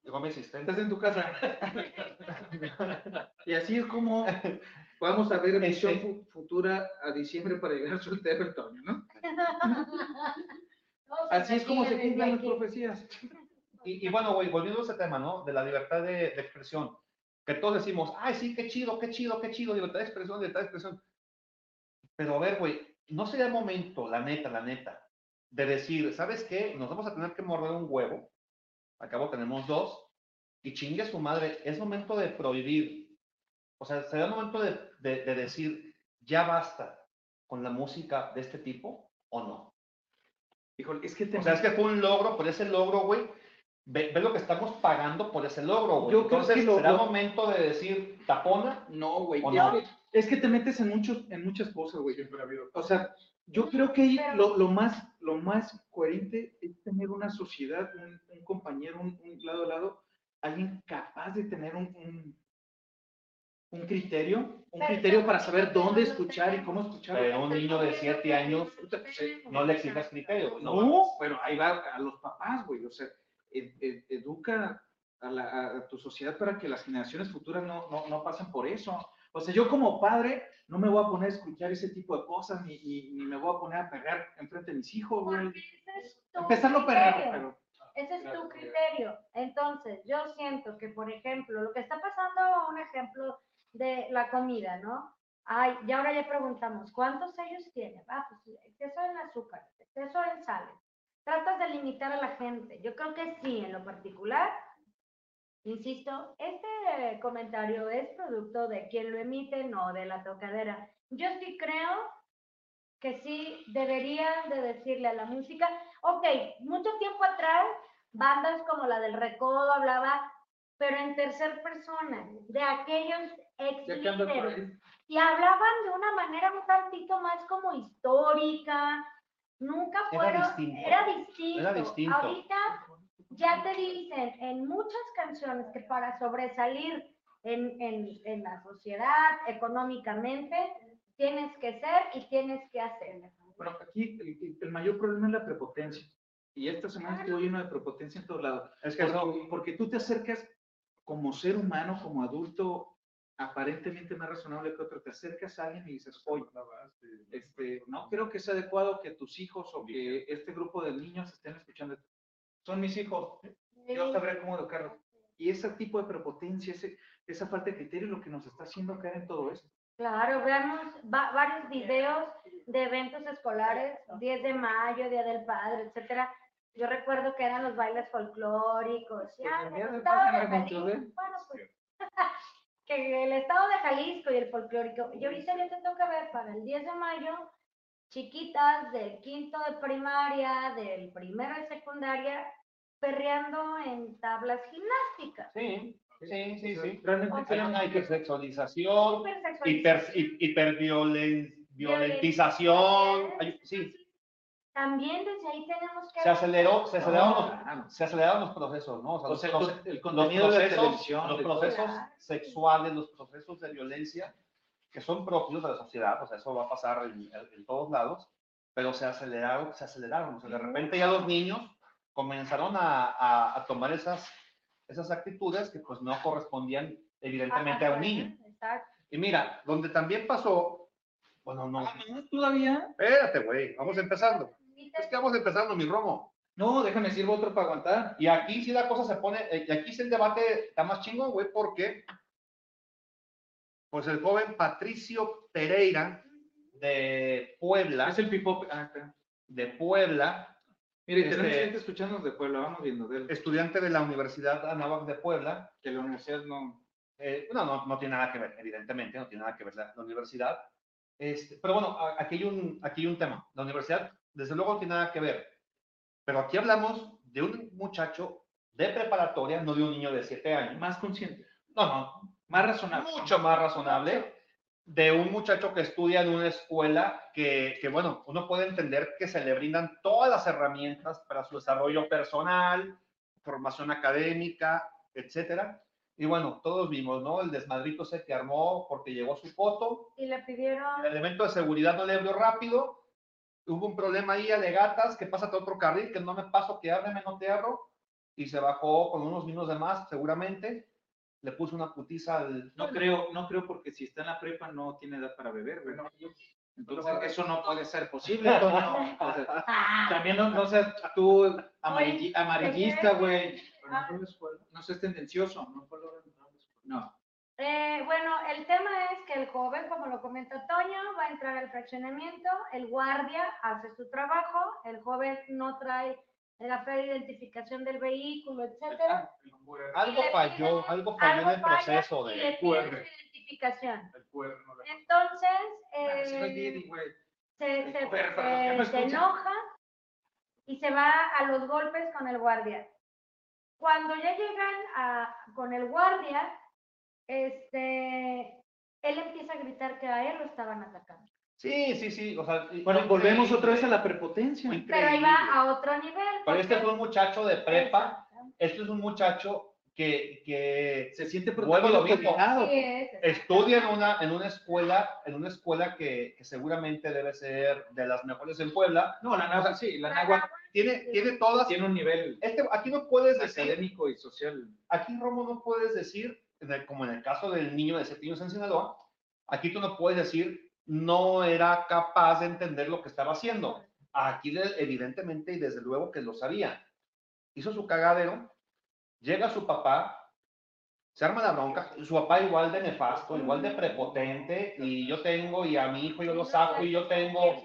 Speaker 2: llegó mi asistente.
Speaker 4: estás en tu casa. y así es como vamos a ver emisión
Speaker 2: Este-
Speaker 4: fu- futura a diciembre para llegar soltero el Toño, ¿no? Así es como se cumplen las profecías.
Speaker 2: Y, y bueno, güey, volviendo a ese tema, ¿no? De la libertad de, de expresión. Que todos decimos, ay, sí, qué chido, qué chido, qué chido, libertad de expresión, libertad de expresión. Pero a ver, güey, no sería el momento, la neta, la neta, de decir, ¿sabes qué? Nos vamos a tener que morder un huevo. Acabo tenemos dos. Y chingue a su madre, es momento de prohibir. O sea, sería el momento de, de- de decir, ya basta con la música de este tipo o no.
Speaker 4: Híjole, es que te
Speaker 2: O sea, es que fue un logro, por ese logro, güey. Ve, ve lo que estamos pagando por ese logro, güey.
Speaker 4: Yo creo
Speaker 2: Entonces,
Speaker 4: que lo-
Speaker 2: será
Speaker 4: lo-
Speaker 2: momento de decir, tapona.
Speaker 4: No, güey.
Speaker 2: ¿O
Speaker 4: Es,
Speaker 2: no?
Speaker 4: que, es que te metes en, muchos, en muchas cosas, güey.
Speaker 3: Siempre ha habido.
Speaker 4: O sea, yo creo que lo, lo más, lo más coherente es tener una sociedad, un, un compañero, un, un lado a lado, alguien capaz de tener un, un, un criterio, un
Speaker 1: Pero
Speaker 4: criterio para saber dónde escuchar y cómo escuchar.
Speaker 2: Pero un niño de 7 años no le exigas criterio. No,
Speaker 4: No, pero ahí va a los papás, güey. O sea, ed- ed- educa a, la- a tu sociedad para que las generaciones futuras no, no, no pasen por eso. O sea, yo como padre no me voy a poner a escuchar ese tipo de cosas ni, ni, ni me voy a poner a pegar enfrente de mis hijos, güey.
Speaker 1: Porque ese es tu
Speaker 4: Empezarlo a pegar,
Speaker 1: criterio.
Speaker 4: pero
Speaker 1: Ese es tu criterio. Entonces, yo siento que, por ejemplo, lo que está pasando, un ejemplo de la comida, ¿no? Ay, y ahora ya preguntamos, ¿cuántos sellos tiene? Ah, pues exceso en azúcar, exceso en sales. Tratas de limitar a la gente. Yo creo que sí, en lo particular, insisto, este comentario es producto de quien lo emite, no de la tocadera. Yo sí creo que sí deberían de decirle a la música, ok, mucho tiempo atrás, bandas como la del Recodo hablaba, pero en tercer persona, de aquellos ex líderes, y hablaban de una manera un tantito más como histórica, nunca
Speaker 2: Era
Speaker 1: fueron,
Speaker 2: distinto.
Speaker 1: era distinto.
Speaker 2: Era distinto.
Speaker 1: Ahorita ya te dicen en muchas canciones que para sobresalir en, en, en la sociedad económicamente, tienes que ser y tienes que hacer.
Speaker 4: Bueno, aquí el, el- mayor problema es la prepotencia. Y esta semana estuvo lleno de prepotencia en todos lados.
Speaker 2: Es que
Speaker 4: porque tú te acercas como ser humano, como adulto, aparentemente más razonable que otro, te acercas a alguien y dices, oye, este, no creo que sea adecuado que tus hijos o que este grupo de niños estén escuchando. esto. Son mis hijos, yo sabré cómo educarlos. Y ese tipo de prepotencia, ese, esa falta de criterio es lo que nos está haciendo caer en todo esto.
Speaker 1: Claro, veamos va- varios videos de eventos escolares, 10 de mayo, Día del Padre, etcétera. Yo recuerdo que eran los bailes folclóricos.
Speaker 4: Pues el
Speaker 1: el Jalisco, bueno, pues, que el estado de Jalisco y el folclórico. Y ahorita ya te toca ver para el 10 de mayo, chiquitas del quinto de primaria, del primero de secundaria, perreando en tablas gimnásticas.
Speaker 2: Sí, sí, sí, sí.
Speaker 4: Realmente
Speaker 1: O
Speaker 2: Hay una hipersexualización, hiper,
Speaker 1: hipersexualización.
Speaker 2: hi- hiperviolen- violentización. hay- Sí,
Speaker 1: También desde ahí tenemos que...
Speaker 2: se aceleró, se aceleraron los,
Speaker 4: Claro.
Speaker 2: se aceleraron los procesos, ¿no? O sea, los,
Speaker 4: el
Speaker 2: los
Speaker 4: contenido de televisión.
Speaker 2: los procesos sexuales, los procesos de violencia que son propios de la sociedad, o sea, eso va a pasar en, en todos lados, pero se aceleraron, se aceleraron, o sea, de repente ya los niños comenzaron a, a- a tomar esas, esas actitudes que pues no correspondían evidentemente a un niño.
Speaker 1: Exacto.
Speaker 2: Y mira, donde también pasó, bueno, no,
Speaker 4: Ah. ¿Todavía?
Speaker 2: espérate, güey, vamos empezando. Es que vamos empezando, mi Romo.
Speaker 4: No, déjame sirvo otro para aguantar.
Speaker 2: Y aquí sí la cosa se pone, eh, y aquí sí el debate está más chingón, güey, porque pues el joven Patricio Pereira de Puebla,
Speaker 4: Es el pipop. Ah,
Speaker 2: de Puebla,
Speaker 4: Mire,
Speaker 2: Este-
Speaker 4: tenemos gente escuchándonos de Puebla, vamos viendo
Speaker 2: estudiante de la Universidad Anáhuac de Puebla,
Speaker 4: Que la universidad no.
Speaker 2: eh, no, no, no tiene nada que ver, evidentemente, no tiene nada que ver la, la universidad. Este, pero bueno, aquí hay, un, aquí hay un tema. La universidad, desde luego, no tiene nada que ver. Pero aquí hablamos de un muchacho de preparatoria, no de un niño de 7 años.
Speaker 4: Más consciente.
Speaker 2: No, no,
Speaker 4: Más razonable.
Speaker 2: mucho más razonable de un muchacho que estudia en una escuela que, que, bueno, uno puede entender que se le brindan todas las herramientas para su desarrollo personal, formación académica, etcétera. Y bueno, todos vimos, ¿no? El desmadrito se que armó porque llegó su foto,
Speaker 1: Y le pidieron...
Speaker 2: el elemento de seguridad no le abrió rápido, hubo un problema ahí, alegatas, que pasa a otro carril, que no me paso, que ábreme, no te abro, y se bajó con unos minutos de más, seguramente, le puso una putiza al...
Speaker 4: No creo, no creo porque si está en la prepa no tiene edad para beber, güey. Entonces eso no puede ser posible. Toño. O sea,
Speaker 1: Ah,
Speaker 4: también no, no seas tú amarilli- amarillista, güey. No seas tendencioso. No.
Speaker 1: eh, bueno, el tema es que el joven, como lo comenta Toño, va a entrar al fraccionamiento, el guardia hace su trabajo, el joven no trae la fe de identificación del vehículo, etcétera.
Speaker 2: Algo
Speaker 1: le
Speaker 2: falló, algo falló en el proceso de...
Speaker 1: su identificación.
Speaker 3: El puerno no le-
Speaker 1: Entonces,
Speaker 4: Ah, sí,
Speaker 1: eh,
Speaker 4: güey.
Speaker 1: se,
Speaker 4: El
Speaker 1: se-
Speaker 4: joven,
Speaker 1: se-
Speaker 4: para los que no
Speaker 1: se
Speaker 4: escuchan.
Speaker 1: enoja y se va a los golpes con el guardia. Cuando ya llegan a- con el guardia, este, él empieza a gritar que a él lo estaban atacando.
Speaker 2: Sí, sí, sí, o sea...
Speaker 4: Bueno, volvemos otra vez a la prepotencia.
Speaker 1: Pero ahí va a otro nivel.
Speaker 2: Pero este
Speaker 1: porque-
Speaker 2: fue un muchacho de prepa, este es un muchacho que, que
Speaker 4: Se siente
Speaker 2: Vuelvo a lo mismo.
Speaker 4: protegido.
Speaker 1: Sí, es,
Speaker 2: estudia en una, en una escuela, en una escuela que, que seguramente debe ser de las mejores en Puebla.
Speaker 4: No, la náhuatl, sí, la náhuatl
Speaker 2: Tiene, tiene todas...
Speaker 4: tiene un nivel
Speaker 2: Este, aquí no puedes decir,
Speaker 4: académico y social.
Speaker 2: aquí Romo no puedes decir, como en el caso del niño de 7 años en Sinaloa, aquí tú no puedes decir no era capaz de entender lo que estaba haciendo. Aquí evidentemente y desde luego que lo sabía. Hizo su cagadero, llega su papá, se arma la bronca, su papá igual de nefasto, igual de prepotente, y yo tengo, y a mi hijo yo lo saco, y yo tengo...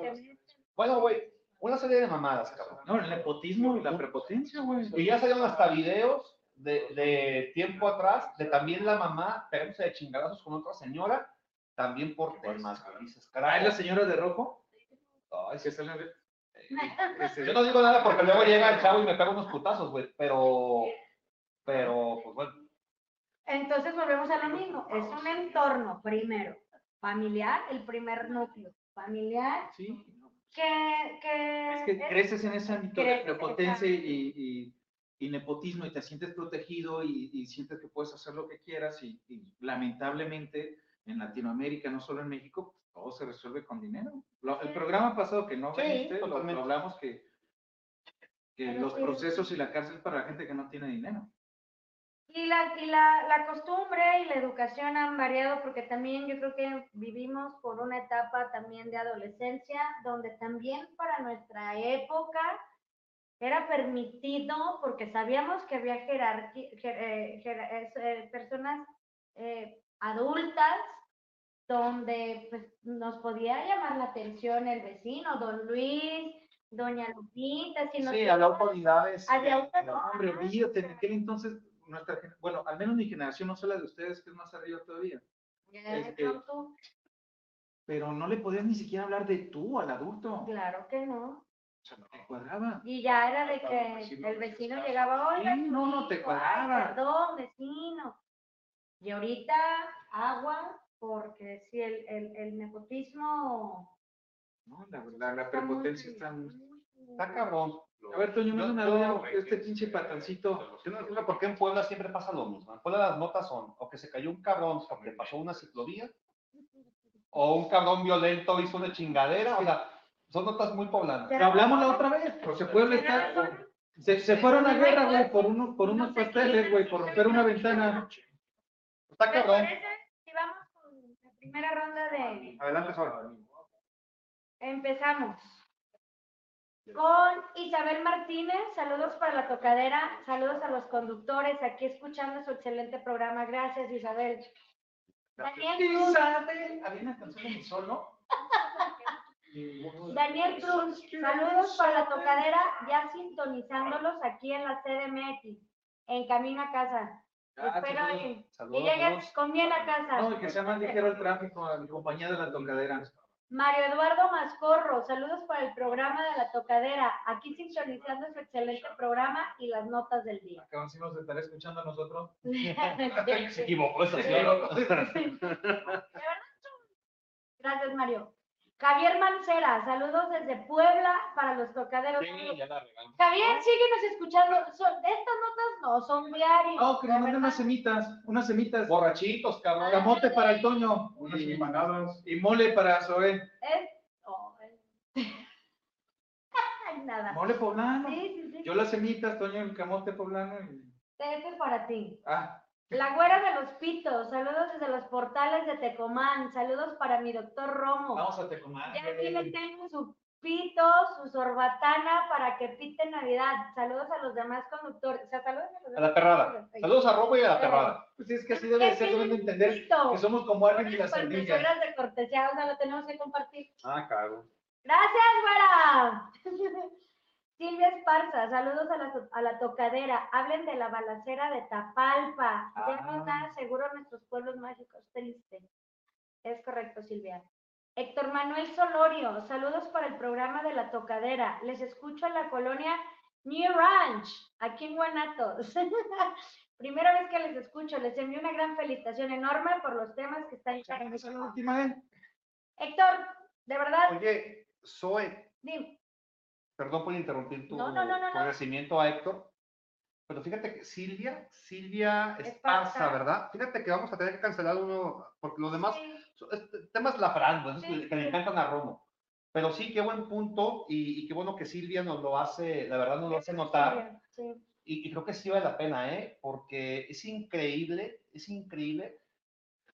Speaker 2: Bueno, güey, una serie de mamadas, cabrón.
Speaker 4: No, el nepotismo y la prepotencia, güey.
Speaker 2: Y ya salieron hasta videos de, de tiempo atrás, de también la mamá pegándose de chingadazos con otra señora, también por temas, güey. Dices,
Speaker 4: Ah, ¿es
Speaker 2: caray.
Speaker 4: la señora de rojo?
Speaker 2: Ay,
Speaker 4: Que sale de- ese-
Speaker 2: Yo no digo nada porque luego llega el chavo y me pega unos putazos, güey, pero, pero, pues bueno.
Speaker 1: Entonces volvemos a lo mismo. Es un entorno, primero, familiar, el primer núcleo. Familiar,
Speaker 4: Sí,
Speaker 1: que... que
Speaker 4: es que
Speaker 1: es-
Speaker 4: creces en ese ámbito de prepotencia y, y- y nepotismo y te sientes protegido y, y sientes que puedes hacer lo que quieras y, y lamentablemente en Latinoamérica, no solo en México, pues, todo se resuelve con dinero. Lo- el programa pasado que no
Speaker 2: Sí,
Speaker 4: viniste, lo- lo, hablamos que, que los
Speaker 1: sí.
Speaker 4: procesos y la cárcel para la gente que no tiene dinero.
Speaker 1: Y, la, y la, la costumbre y la educación han variado porque también yo creo que vivimos por una etapa también de adolescencia donde también para nuestra época era permitido porque sabíamos que había jerarqui- jer- eh, jer- eh, personas eh, adultas donde pues nos podía llamar la atención el vecino, don Luis, doña Lupita, si nos
Speaker 4: Sí, había autoridades.
Speaker 1: Había autoridades.
Speaker 4: No, hombre, en aquel entonces, nuestra, bueno, al menos mi generación, no sé la de ustedes, que es más arriba todavía, este, pero no le podías ni siquiera hablar de tú al adulto.
Speaker 1: claro que no.
Speaker 4: O sea, no te cuadraba.
Speaker 1: Y ya era de que el vecino
Speaker 3: estaba-
Speaker 1: llegaba,
Speaker 4: Sí, no, no te
Speaker 1: ay,
Speaker 4: cuadraba.
Speaker 1: perdón, vecino. Y ahorita agua, porque si el, el, el nepotismo
Speaker 4: No, la, la, la
Speaker 1: está muy-
Speaker 4: prepotencia está... muy-
Speaker 2: Está cabrón.
Speaker 4: A ver, Toño,
Speaker 2: yo-
Speaker 4: una este pinche patancito.
Speaker 2: Yo no por qué en Puebla siempre pasa lo mismo. En Puebla las notas son o que se cayó un cabrón porque pasó una ciclovía, o un cabrón violento hizo una chingadera, o sea, son notas muy poblanas.
Speaker 4: Pero hablamos la otra vez, José Puebla está... Se, se fueron a guerra, güey, por, uno, por unos pasteles, güey, por romper una ventana.
Speaker 2: Está
Speaker 1: ¿Me
Speaker 2: cabrón.
Speaker 1: si vamos con la primera ronda de...
Speaker 2: Adelante, Sol.
Speaker 1: Empezamos. Con Isabel Martínez, saludos para la tocadera, saludos a los conductores, aquí escuchando su excelente programa. Gracias, Isabel. Daniel Cruz,
Speaker 4: Isabel. Había una canción de mi sol, ¿no?
Speaker 1: Daniel Cruz, saludos para la tocadera, ya sintonizándolos aquí en la CDMX, en camino a casa.
Speaker 4: Ah,
Speaker 1: Espero que
Speaker 2: Saludos.
Speaker 1: llegues con bien a casa.
Speaker 4: No, y que sea más ligero el tráfico en compañía de la tocadera.
Speaker 1: Mario Eduardo Mascorro, saludos para el programa de la tocadera, aquí sintonizando su excelente programa y las notas del día.
Speaker 4: Acá sí nos estará escuchando a nosotros.
Speaker 2: Se equivocó esta señora.
Speaker 1: Gracias, Mario. Javier Mancera, saludos desde Puebla para los tocaderos.
Speaker 2: Sí, ya la regamos.
Speaker 1: Javier, síguenos escuchando. Son, estas notas no son diarios.
Speaker 4: No, que nos
Speaker 1: de
Speaker 4: manden unas semitas, unas semitas.
Speaker 2: Borrachitos, cabrón.
Speaker 4: Camote para el Toño
Speaker 3: Unas
Speaker 4: y,
Speaker 3: empanadas.
Speaker 4: y mole para Zoe.
Speaker 1: Es- oh, es- nada.
Speaker 4: Mole poblano.
Speaker 1: Sí, sí, sí.
Speaker 4: Yo las semitas, Toño, el camote poblano. y-
Speaker 1: Este es para ti.
Speaker 4: Ah,
Speaker 1: La güera de los pitos, saludos desde los portales de Tecomán, saludos para mi doctor Romo.
Speaker 4: vamos a Tecomán.
Speaker 1: Ya aquí le tengo su pito, su sorbatana para que pite Navidad. Saludos a los demás conductores. O sea, saludos a los
Speaker 2: A la perrada. Saludos a Robo y a la perrada.
Speaker 4: Pues sí, es que así debe de ser, deben de entender que somos como alguien y las
Speaker 1: tesoras de cortesía, o sea, lo tenemos que compartir.
Speaker 2: Ah, cago.
Speaker 1: Gracias, güera. Silvia Esparza, saludos a la, to- a la tocadera. Hablen de la balacera de Tapalpa. Ya no
Speaker 4: Ah.
Speaker 1: está seguro nuestros pueblos mágicos. Triste. Es correcto, Silvia. Héctor Manuel Solorio, saludos para el programa de la tocadera. Les escucho en la colonia New Ranch, aquí en Guanatos. Primera vez que les escucho, les envío una gran felicitación enorme por los temas que están
Speaker 4: Esa es la última vez.
Speaker 1: Héctor, de verdad,
Speaker 2: Oye, Zoe,
Speaker 1: dime.
Speaker 2: Perdón por interrumpir tu,
Speaker 1: No, no, no,
Speaker 2: agradecimiento a Héctor, pero fíjate que Silvia, Silvia
Speaker 1: Esparza.
Speaker 2: ¿verdad? Fíjate que vamos a tener que cancelar uno, porque los demás,
Speaker 1: Sí.
Speaker 2: este tema es la Fran, esos
Speaker 1: Sí,
Speaker 2: que, le
Speaker 1: sí.
Speaker 2: encantan a Romo. Pero sí, qué buen punto y, y qué bueno que Silvia nos lo hace, la verdad nos lo hace notar.
Speaker 1: Sí.
Speaker 2: Y, y creo que sí vale la pena, ¿eh? Porque es increíble, es increíble.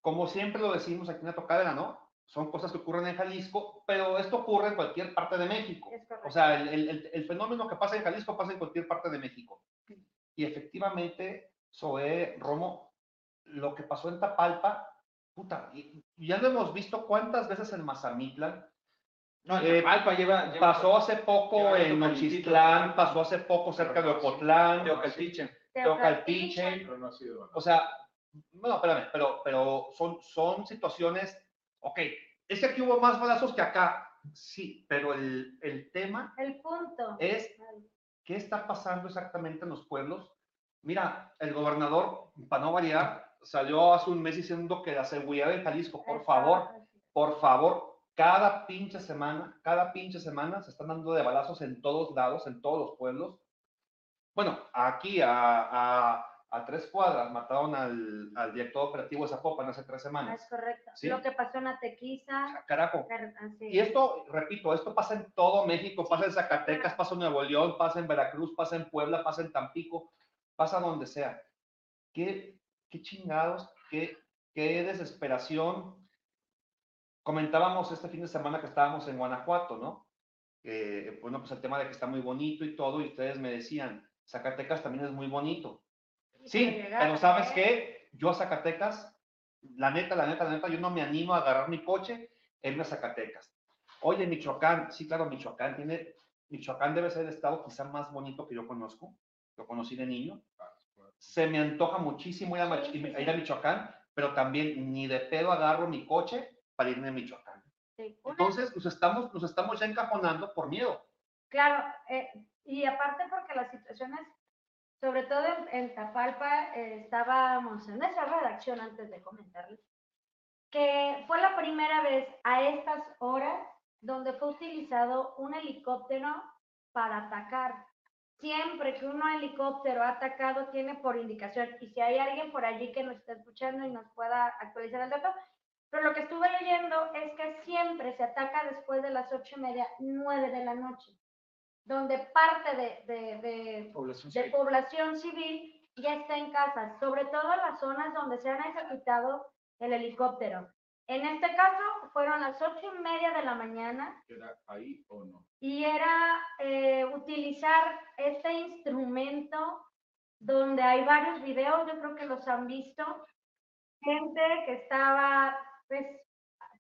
Speaker 2: Como siempre lo decimos aquí en la tocadera, ¿no? Son cosas que ocurren en Jalisco, pero esto ocurre en cualquier parte de México. O sea, el, el- el- el fenómeno que pasa en Jalisco pasa en cualquier parte de México. Y efectivamente, Zoé, Romo, lo que pasó en Tapalpa, puta, y- ya lo hemos visto cuántas veces en Mazamitlan,
Speaker 4: No,
Speaker 2: Eh,
Speaker 4: Tapalpa lleva, lleva-
Speaker 2: pasó hace poco en Nochistlán, pasó hace poco cerca de Ocotlán,
Speaker 4: Teocaltiche.
Speaker 2: Teocaltiche. O sea, bueno, espérame, pero, pero son, son situaciones, ok, es que aquí hubo más balazos que acá, sí, pero el, el tema
Speaker 1: El punto.
Speaker 2: es qué está pasando exactamente en los pueblos. Mira, el gobernador, para no variar, salió hace un mes diciendo que la seguridad de Jalisco, por favor, por favor, cada pinche semana, cada pinche semana se están dando de balazos en todos lados, en todos los pueblos. Bueno, aquí a, a, a tres cuadras mataron al, al director operativo de Zapopan hace tres
Speaker 1: Ah, Es
Speaker 2: semanas.
Speaker 1: correcto.
Speaker 2: Sí.
Speaker 1: Lo que pasó en Atequiza.
Speaker 2: Ah, Carajo.
Speaker 1: car- así.
Speaker 2: Y esto, repito, esto pasa en todo México, pasa en Zacatecas, pasa en Nuevo León, pasa en Veracruz, pasa en Puebla, pasa en Tampico, pasa donde sea. Qué, qué chingados, qué, qué desesperación. Comentábamos este fin de semana que estábamos en Guanajuato, ¿no? Eh, bueno, pues el tema de que está muy bonito y todo, y ustedes me decían, Zacatecas también es muy bonito. Sí, pero ¿sabes qué? Yo a Zacatecas La neta, la neta, la neta, yo no me animo a agarrar mi coche en las Zacatecas. Oye, Michoacán, sí, claro, Michoacán tiene, Michoacán debe ser el estado quizá más bonito que yo conozco, lo conocí de niño. Se me antoja muchísimo ir a, ir a Michoacán, pero también ni de pedo agarro mi coche para irme a Michoacán.
Speaker 1: Sí,
Speaker 2: Entonces, nos estamos, nos estamos ya encajonando por miedo.
Speaker 1: Claro, eh, y aparte porque las situaciones, sobre todo en, en eh, estábamos en esa redacción antes de comentarles, que fue la primera vez a estas horas donde fue utilizado un helicóptero para atacar. Siempre que un helicóptero ha atacado tiene por indicación, y si hay alguien por allí que nos esté escuchando y nos pueda actualizar el dato, pero lo que estuve leyendo es que siempre se ataca después de las ocho y media, nueve de la noche, donde parte de, de- de-
Speaker 4: Población
Speaker 1: de
Speaker 4: civil.
Speaker 1: población civil ya está en casa, sobre todo en las zonas donde se han ejecutado el helicóptero. En este caso fueron las ocho y media de la mañana
Speaker 3: ¿Era ahí o no?
Speaker 1: y era eh, utilizar este instrumento donde hay varios videos, yo creo que los han visto, gente que estaba pues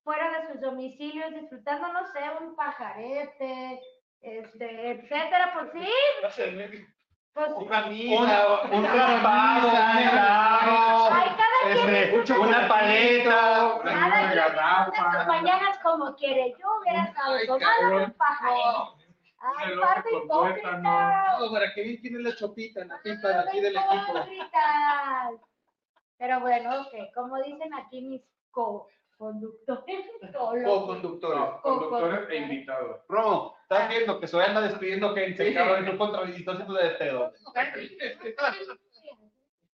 Speaker 1: fuera de sus domicilios disfrutando, no sé, un pajarete, este, etcétera, pues sí, pues
Speaker 2: Una
Speaker 4: Una-
Speaker 2: misa, un
Speaker 4: una
Speaker 2: raspado, un helado,
Speaker 1: Ay, cada quien
Speaker 2: este, una paleta.
Speaker 1: disfruta sus mañanas como quiere. Yo hubiera estado
Speaker 3: Ay,
Speaker 1: tomando un pajarete. Ay,
Speaker 3: Un
Speaker 1: parte hipócrita.
Speaker 3: tuétano.
Speaker 4: No, para que bien tiene la chopita, la pipa de aquí del equipo.
Speaker 1: Pero bueno, ok, como dicen aquí mis co-conductores,
Speaker 4: Co-conductores.
Speaker 3: Conductores e invitados.
Speaker 2: Romo, estás viendo que se anda despidiendo gente, cabrón, y tú contra y tú haciéndole de pedo.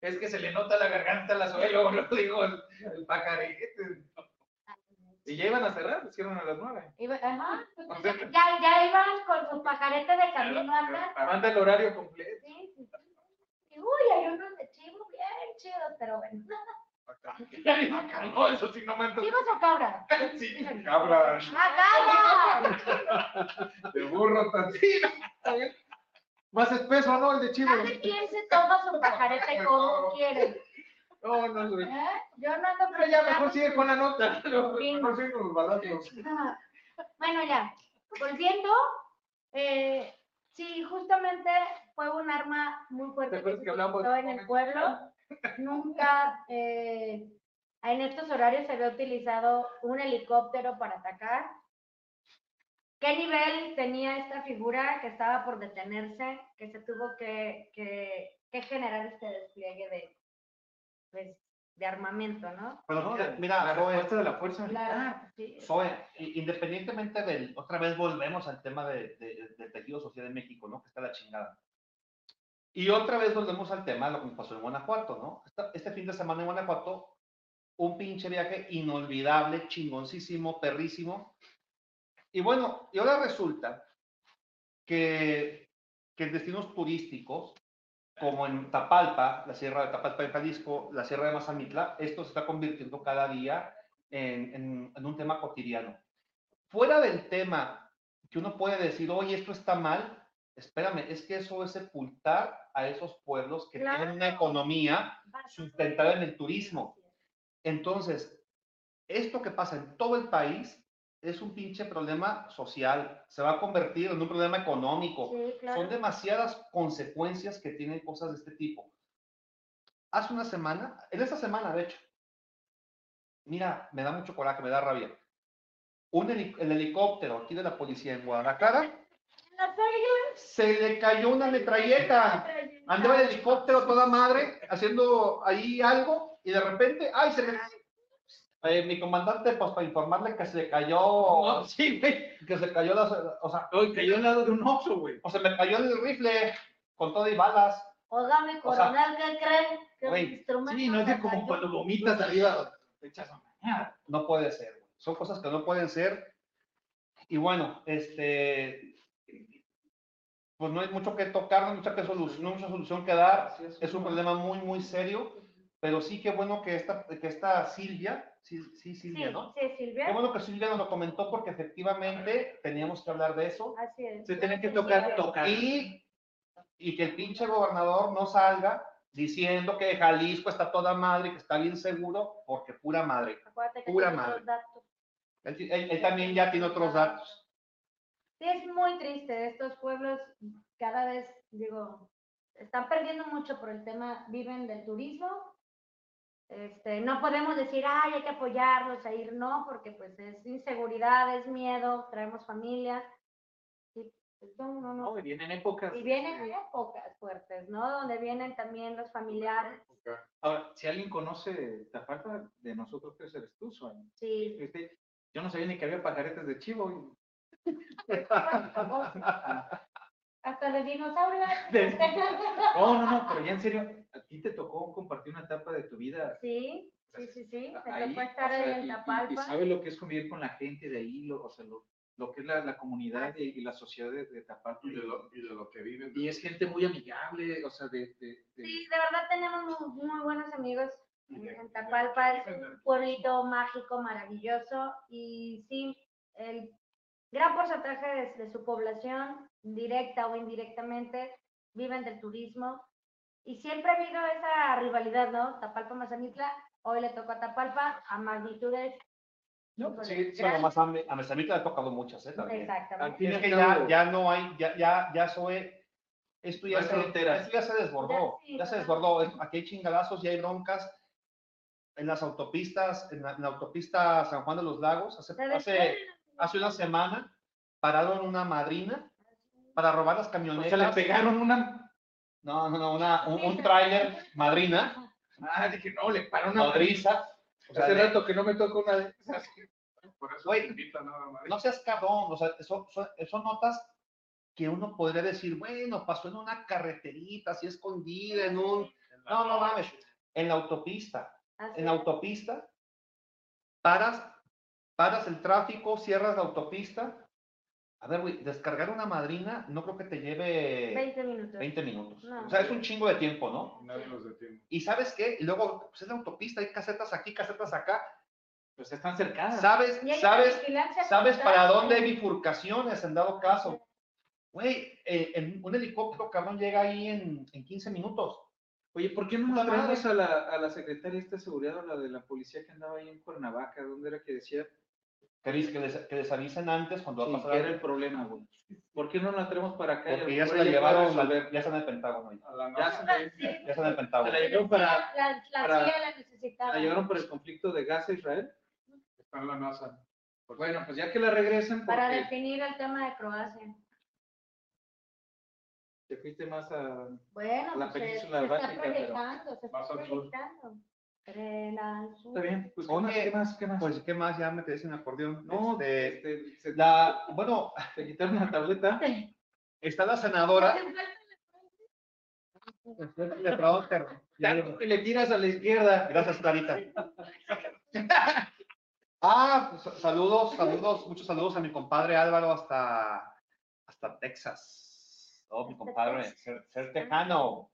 Speaker 4: Es que se le nota la garganta a la luego lo digo el, el pajarete. Y ya iban a cerrar, hicieron a las nueve.
Speaker 1: Iba- ajá. Ya, ya iban con su pajarete de camino a casa.
Speaker 4: Manda el horario completo.
Speaker 1: Sí, sí, sí. Y, Uy, hay unos de chivo bien chidos, pero bueno.
Speaker 4: No, eso sí no me
Speaker 1: ¿Chivos o cabra?
Speaker 4: Sí,
Speaker 3: Cabra
Speaker 1: ¡Ah, cabra!
Speaker 3: de burro tan
Speaker 4: Más espeso, ¿no? El de chivo.
Speaker 1: Cada quien se toma su pajarete como quiere.
Speaker 4: No, no, güey.
Speaker 1: ¿eh? Yo no ando
Speaker 4: Pero ya mejor sigue con la nota.
Speaker 3: No siguen los balazos.
Speaker 1: Ah, Bueno, ya, volviendo, eh, sí, justamente fue un arma muy
Speaker 4: ¿Te
Speaker 1: fuerte que se
Speaker 4: que
Speaker 1: en el pueblo. Nunca eh, en estos horarios se había utilizado un helicóptero para atacar. ¿Qué nivel tenía esta figura que estaba por detenerse, que se tuvo que, que- que generar este despliegue de, pues, de armamento, ¿no?
Speaker 2: Pero mira,
Speaker 4: la
Speaker 2: mira, Zoe,
Speaker 4: respuesta de la fuerza
Speaker 1: Claro,
Speaker 4: militar.
Speaker 1: sí.
Speaker 2: Zoe, i- independientemente del, otra vez volvemos al tema de, de- del tejido social en México, ¿no? Que está la chingada. Y otra vez volvemos al tema de lo que pasó en Guanajuato, ¿no? Este fin de semana en Guanajuato, un pinche viaje inolvidable, chingoncísimo, perrísimo. Y bueno, y ahora resulta que, que en destinos turísticos, como en Tapalpa, la sierra de Tapalpa en Jalisco, la sierra de Mazamitla, esto se está convirtiendo cada día en, en- en un tema cotidiano. Fuera del tema que uno puede decir, oye, esto está mal, espérame, es que eso es sepultar a esos pueblos que tienen una economía sustentada en el turismo. Entonces, esto que pasa en todo el país es un pinche problema social, se va a convertir en un problema económico.
Speaker 1: Sí, claro.
Speaker 2: Son demasiadas consecuencias que tienen cosas de este tipo. Hace una semana, en esta semana de hecho, mira, me da mucho coraje, me da rabia. Un el helicóptero aquí de la policía en Guadalajara. Se le cayó una metralleta. Andaba el helicóptero toda madre haciendo ahí algo y de repente, ay, se me... Eh, mi comandante, pues para informarle que se cayó,
Speaker 4: No, sí, güey.
Speaker 2: que se cayó, las, o sea,
Speaker 4: Hoy cayó al lado de un oso, güey.
Speaker 2: o se me cayó el rifle con todo y balas.
Speaker 1: Óigame,
Speaker 2: O sea,
Speaker 1: coronel, ¿qué? Que
Speaker 2: güey,
Speaker 1: el instrumento
Speaker 4: Sí, no es
Speaker 1: se
Speaker 4: como
Speaker 1: cayó.
Speaker 4: cuando vomitas arriba, te echas a mañana.
Speaker 2: No puede ser, güey. Son cosas que no pueden ser. Y bueno, este, pues no hay mucho que tocar, no hay mucha, que solu- no hay mucha solución que dar. Es un problema muy, muy serio, pero sí que bueno que esta, que esta Silvia, sí, sí,
Speaker 1: Sí,
Speaker 2: Silvia, ¿no?
Speaker 1: sí,
Speaker 2: Qué
Speaker 1: Silvia.
Speaker 2: bueno que Silvia nos lo comentó porque efectivamente teníamos que hablar de eso
Speaker 1: Así es.
Speaker 4: Se tienen que tocar, tocar.
Speaker 2: y, y que el pinche gobernador no salga diciendo que Jalisco está toda madre, que está bien seguro, porque pura madre.
Speaker 1: Acuérdate
Speaker 2: Pura madre. Él, él- él también ya tiene otros datos.
Speaker 1: Sí, es muy triste. Estos pueblos cada vez, digo, están perdiendo mucho por el tema, viven del turismo. Este, no podemos decir, ay, hay que apoyarlos a ir, no, porque pues es inseguridad, es miedo, traemos familias. Y, pues, no, no, no.
Speaker 4: No, y vienen épocas.
Speaker 1: Y vienen épocas fuertes, ¿no? Donde vienen también los familiares.
Speaker 4: Ahora, si alguien conoce Tapalpa, de nosotros tres eres tú, Sueño.
Speaker 1: Sí.
Speaker 4: Este, Yo no sabía ni que había pajaretes de chivo.
Speaker 1: Hasta de dinosaurios.
Speaker 4: De- No, no, no, pero ya en serio, ¿a ti te tocó compartir una etapa de tu vida
Speaker 1: Sí, sí, sí, sí. Me
Speaker 4: ahí?
Speaker 1: tocó estar
Speaker 4: O sea,
Speaker 1: ahí
Speaker 4: y-
Speaker 1: en
Speaker 4: y- Y,
Speaker 1: Tapalpa.
Speaker 4: sabes lo que es convivir con la gente de ahí, lo, o sea, lo, lo que es la, la comunidad y, y la sociedad de, de Tapalpa.
Speaker 3: Y de lo, y de lo que viven.
Speaker 4: Y es gente muy amigable, o sea, de... de- de-
Speaker 1: Sí, de verdad tenemos muy, muy buenos amigos en, Tapalpa. Es un pueblito mágico, maravilloso. Y sí, el gran porcentaje de, de su población, directa o indirectamente, viven del turismo. Y siempre ha habido esa rivalidad, ¿no? Tapalpa-Mazanitla. Hoy le tocó a Tapalpa a magnitudes.
Speaker 2: No, sí, sí, nomás a, a Mesamita le ha tocado muchas, ¿eh? También.
Speaker 1: Exactamente.
Speaker 4: fin y
Speaker 2: Es que ya, ya no hay, ya, ya, ya soy, esto ya,
Speaker 4: No
Speaker 2: se, esto ya se desbordó,
Speaker 1: Ya sí,
Speaker 2: ya se desbordó. Es- Aquí hay chingadazos, ya hay broncas. En las autopistas, en la, en la autopista San Juan de los Lagos, hace, hace. Hace una semana, pararon una madrina para robar las
Speaker 4: O
Speaker 2: camionetas.
Speaker 4: sea, le pegaron una...
Speaker 2: No, no, no, una, un, un tráiler madrina,
Speaker 4: Ah, dije, no, le paró una...
Speaker 2: nodriza. O sea,
Speaker 4: Hace
Speaker 2: de-
Speaker 4: rato que no me tocó una de esas.
Speaker 3: Por eso
Speaker 2: Güey,
Speaker 3: se nada más.
Speaker 2: no seas cabrón, o sea, eso- son, son notas que uno podría decir, bueno, pasó en una carreterita así escondida, en un... No, no mames, en la autopista,
Speaker 1: Así
Speaker 2: en la autopista, paras, paras el tráfico, cierras la autopista. A ver, güey, descargar una madrina no creo que te lleve
Speaker 1: 20 minutos.
Speaker 2: 20 minutos.
Speaker 1: No.
Speaker 2: O sea, es un chingo de tiempo, ¿no?
Speaker 3: Nadie los detiene.
Speaker 2: Y ¿sabes qué? Y luego, pues es la autopista, hay casetas aquí, casetas acá.
Speaker 4: Pues están cercanas.
Speaker 2: ¿Sabes? ¿Sabes? ¿Sabes para dónde hay bifurcaciones en dado caso? Güey, eh, en un helicóptero, cabrón, llega ahí en, en 15 minutos.
Speaker 4: Oye, ¿por qué no la traemos a la, a la secretaria esta de seguridad o la de la policía que andaba ahí en Cuernavaca? ¿Dónde era que decía
Speaker 2: Que, dice que, les, que les avisen antes cuando
Speaker 4: sí,
Speaker 2: va a pasar
Speaker 4: era el problema, güey? ¿Por qué no la traemos para acá?
Speaker 2: Porque ya
Speaker 4: a
Speaker 2: se la llevaron,
Speaker 4: resolver.
Speaker 2: ya está en el Pentágono.
Speaker 3: A la
Speaker 4: Ya se la-.
Speaker 2: Ya está en el
Speaker 4: Se
Speaker 2: Pentágono.
Speaker 4: la llevaron para,
Speaker 1: La, la
Speaker 4: para-
Speaker 1: la necesitaba.
Speaker 4: la llevaron para el conflicto de Gaza-Israel.
Speaker 3: Está en la NASA.
Speaker 4: Bueno, pues ya que la regresen,
Speaker 1: Para
Speaker 4: porque
Speaker 1: definir el tema de Croacia.
Speaker 4: te fuiste más a...
Speaker 1: Bueno,
Speaker 4: La
Speaker 1: pues se,
Speaker 4: península
Speaker 1: se está
Speaker 4: báltica, pero
Speaker 1: proyectando, se está
Speaker 3: más al sur.
Speaker 1: proyectando.
Speaker 4: Está bien, pues ¿qué
Speaker 2: Oye,
Speaker 4: más? ¿Qué más? ¿Qué más?
Speaker 2: Pues, ¿qué más? Ya me quedé sin acordeón.
Speaker 4: no,
Speaker 2: Este,
Speaker 4: este,
Speaker 2: la, bueno,
Speaker 4: te quitaron la tableta.
Speaker 2: está la senadora. Le pregunto, ya-
Speaker 4: Y le tiras a la izquierda.
Speaker 2: Gracias, Clarita. Ah, pues, saludos, saludos, muchos saludos a mi compadre Álvaro hasta, hasta Texas. Oh, mi compadre, ser, ser tejano.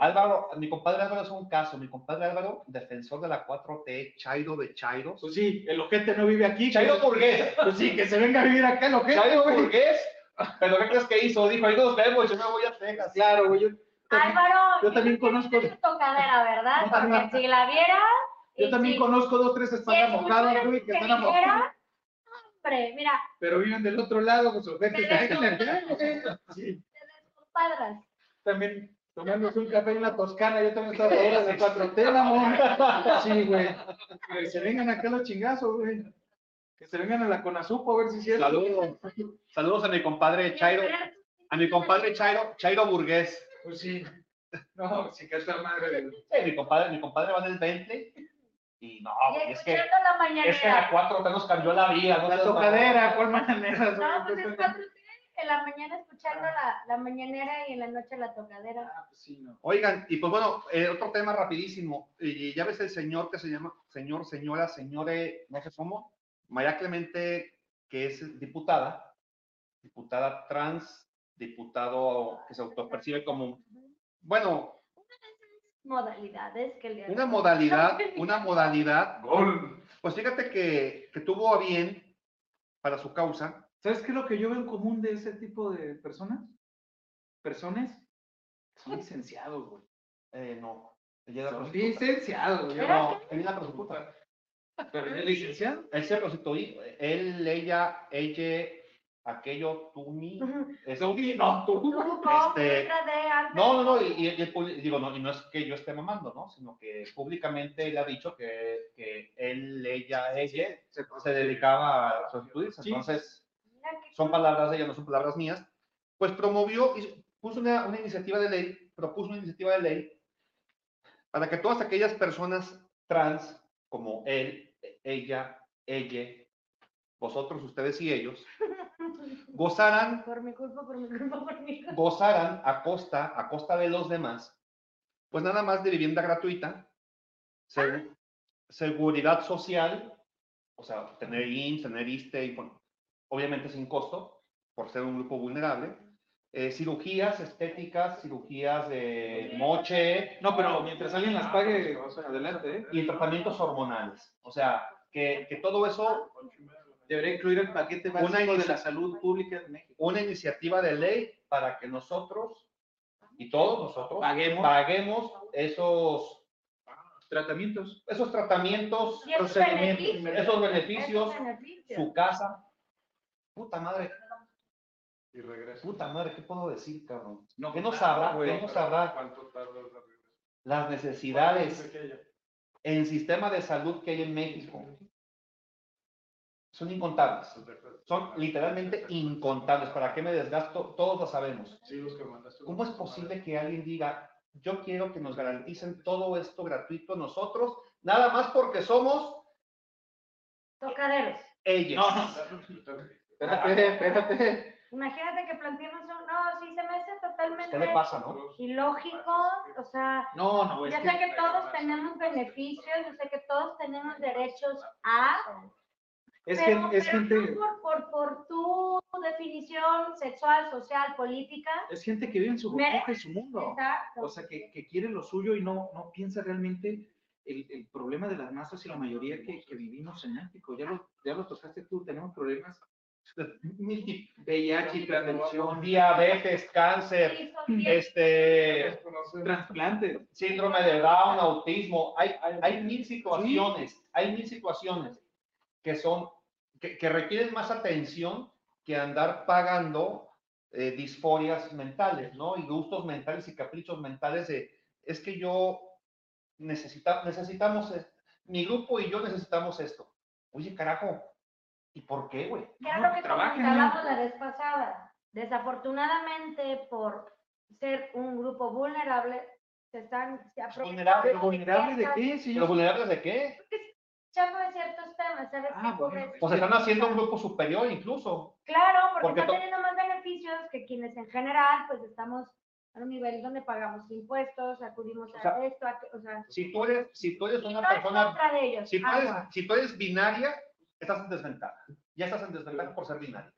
Speaker 1: Álvaro,
Speaker 2: mi compadre Álvaro es un caso. Mi compadre Álvaro, defensor de la 4T, Chairo de Chairos.
Speaker 4: Pues sí, el ojete no vive aquí.
Speaker 2: Chairo
Speaker 4: que-
Speaker 2: Burgués.
Speaker 4: Pues sí, que se venga a vivir acá el ojete.
Speaker 2: Chairo. Burgués. ¿Pero qué crees que hizo? Dijo, ahí nos vemos, yo me voy a Texas.
Speaker 4: Claro, güey. Yo,
Speaker 1: Álvaro,
Speaker 4: yo también conozco-
Speaker 1: tienes tocadera, ¿verdad?
Speaker 4: Yo también-
Speaker 1: Porque si la viera.
Speaker 4: yo también
Speaker 1: si-
Speaker 4: conozco dos, tres
Speaker 1: si
Speaker 4: mojadas,
Speaker 1: escucharas
Speaker 4: güey, que
Speaker 1: que
Speaker 4: están mojadas.
Speaker 1: dijera, Hombre, mira,
Speaker 4: Pero viven del otro lado, pues ojete.
Speaker 1: Pero
Speaker 4: cállate. Sí,
Speaker 1: te descompadras.
Speaker 4: también tomándose un café en la Toscana, yo también estoy a favor de 4T, amor. Sí, güey. Que se vengan acá los chingazos, güey. Que se vengan a la Conazupo a ver si es cierto.
Speaker 2: Saludos. Saludos a mi compadre Chairo, a mi compadre Chairo, Chairo Burgués.
Speaker 4: Pues sí. No, sí que esta madre de...
Speaker 2: Sí, mi compadre, mi compadre va en el Bentley. Y no,
Speaker 1: Y
Speaker 2: güey, es que, es que la
Speaker 1: mañanera.
Speaker 2: 4T nos cambió la vida. ¿no?
Speaker 4: La tocadera, ¿cuál manera?
Speaker 1: No, pues es cuatro en la mañana escuchando la, la mañanera y en la noche la tocadera.
Speaker 4: Ah, pues sí, no.
Speaker 2: Oigan, y pues bueno, eh, otro tema rapidísimo. Y ya ves el señor que se llama, señor, señora, señore, no sé cómo, María Clemente, que es diputada, diputada trans, diputado que se autopercibe como, bueno,
Speaker 1: Modalidades que le
Speaker 2: una modalidad, una modalidad,
Speaker 3: Gol.
Speaker 2: pues fíjate que, que tuvo a bien para su causa,
Speaker 4: ¿Sabes qué es lo que yo veo en común de ese tipo de personas? Personas que son licenciados, güey.
Speaker 2: Eh, no. Ella era
Speaker 4: Son
Speaker 2: prostituta.
Speaker 4: licenciados, yo
Speaker 1: ¿Era
Speaker 4: no.
Speaker 2: No, él era prostituta.
Speaker 4: Pero él es licenciado.
Speaker 2: Él se prostituyó. Él, ella, ella, aquello, tú, mi. este,
Speaker 4: No, tú.
Speaker 2: Este,
Speaker 1: letra de antes.
Speaker 2: No, no, no, y, y- y el pub- digo, no, y no es que yo esté mamando, ¿no? Sino que públicamente él ha dicho que, que él, ella, ella se dedicaba a prostituirse.
Speaker 4: Sí.
Speaker 2: Entonces, son palabras de ella, no son palabras mías. Pues promovió y puso una, una iniciativa de ley, propuso una iniciativa de ley para que todas aquellas personas trans, como él, ella, ella, vosotros, ustedes y ellos, gozaran
Speaker 1: Por mi culpa, por mi culpa, por mi culpa.
Speaker 2: gozaran a costa, a costa de los demás, pues nada más de vivienda gratuita, segu- seguridad social, o sea, tener IMSS, tener ISTE, y bueno, obviamente sin costo, por ser un grupo vulnerable, eh, cirugías estéticas, cirugías de moche
Speaker 4: No, pero mientras alguien las pague, o sea, adelante, ¿eh?
Speaker 2: y tratamientos hormonales. O sea, que, que todo eso,
Speaker 4: Debería incluir el paquete
Speaker 2: Una
Speaker 4: básico de la salud pública de México.
Speaker 2: una iniciativa de ley para que nosotros y todos nosotros
Speaker 4: Paguemos
Speaker 2: paguemos esos
Speaker 4: tratamientos.
Speaker 2: esos tratamientos,
Speaker 1: esos
Speaker 2: procedimientos,
Speaker 1: beneficios.
Speaker 2: esos beneficios,
Speaker 1: Esos beneficios.
Speaker 2: su casa. Puta madre,
Speaker 3: Y regresa.
Speaker 2: puta madre, ¿qué puedo decir, cabrón?
Speaker 4: No,
Speaker 2: ¿Qué no sabrá?
Speaker 4: güey.
Speaker 2: ¿Qué no sabrá?
Speaker 3: ¿Cuánto tarda la regreso?
Speaker 2: Las necesidades en sistema de salud que hay en México son incontables. Son literalmente incontables. ¿Para qué me desgasto? Todos lo sabemos. ¿Cómo es posible que alguien diga, yo quiero que nos garanticen todo esto gratuito nosotros, nada más porque somos
Speaker 1: Tocaderos.
Speaker 2: ellos?
Speaker 4: No, no. Espérate, espérate.
Speaker 1: Imagínate que planteemos un, no, sí se me hace totalmente
Speaker 2: ¿Qué le pasa, no?
Speaker 1: ilógico, o sea,
Speaker 4: No, no, es
Speaker 1: ya
Speaker 4: que
Speaker 1: sé que todos tenemos beneficios, yo sé que todos tenemos derechos a,
Speaker 4: es,
Speaker 1: pero,
Speaker 4: que, es
Speaker 1: pero
Speaker 4: gente,
Speaker 1: no por, por, por tu definición sexual, social, política,
Speaker 4: es gente que vive en su burbuja y su mundo.
Speaker 1: exacto.
Speaker 4: O sea, que, que quiere lo suyo y no, no piensa realmente el, el problema de las masas y la mayoría que, que vivimos en México. Ya lo, ya lo tocaste tú, tenemos problemas. VIH, hipertensión,
Speaker 2: Diabetes, cáncer,
Speaker 1: Sí,
Speaker 2: este,
Speaker 4: trasplantes.
Speaker 2: síndrome de Down, autismo, hay, hay, mil situaciones, hay mil situaciones que son, que, que requieren más atención que andar pagando eh, disforias mentales, ¿no? Y gustos mentales y caprichos mentales de, es que yo necesita, necesitamos, es- mi grupo y yo necesitamos esto. Oye, carajo, ¿y por qué, güey?
Speaker 1: era
Speaker 4: No,
Speaker 1: lo que comentábamos la vez pasada. Desafortunadamente, por ser un grupo vulnerable, se están se
Speaker 2: ¿Vulnerable?
Speaker 4: ¿Pero vulnerable de qué, señor?
Speaker 2: ¿Pero vulnerables de qué?
Speaker 1: Echando de ciertos temas, ¿sabes
Speaker 4: Ah,
Speaker 1: qué?
Speaker 4: bueno.
Speaker 2: Pues están haciendo un grupo superior incluso.
Speaker 1: Claro, porque,
Speaker 2: Porque
Speaker 1: están teniendo más beneficios que quienes en general, pues estamos a un nivel donde pagamos impuestos, acudimos a
Speaker 2: O sea,
Speaker 1: esto, a, o sea,
Speaker 2: Si tú eres, si tú eres una persona
Speaker 1: de ellos.
Speaker 2: Si tú, eres, si tú eres binaria, estás en desventaja. Ya estás en desventaja por ser binario.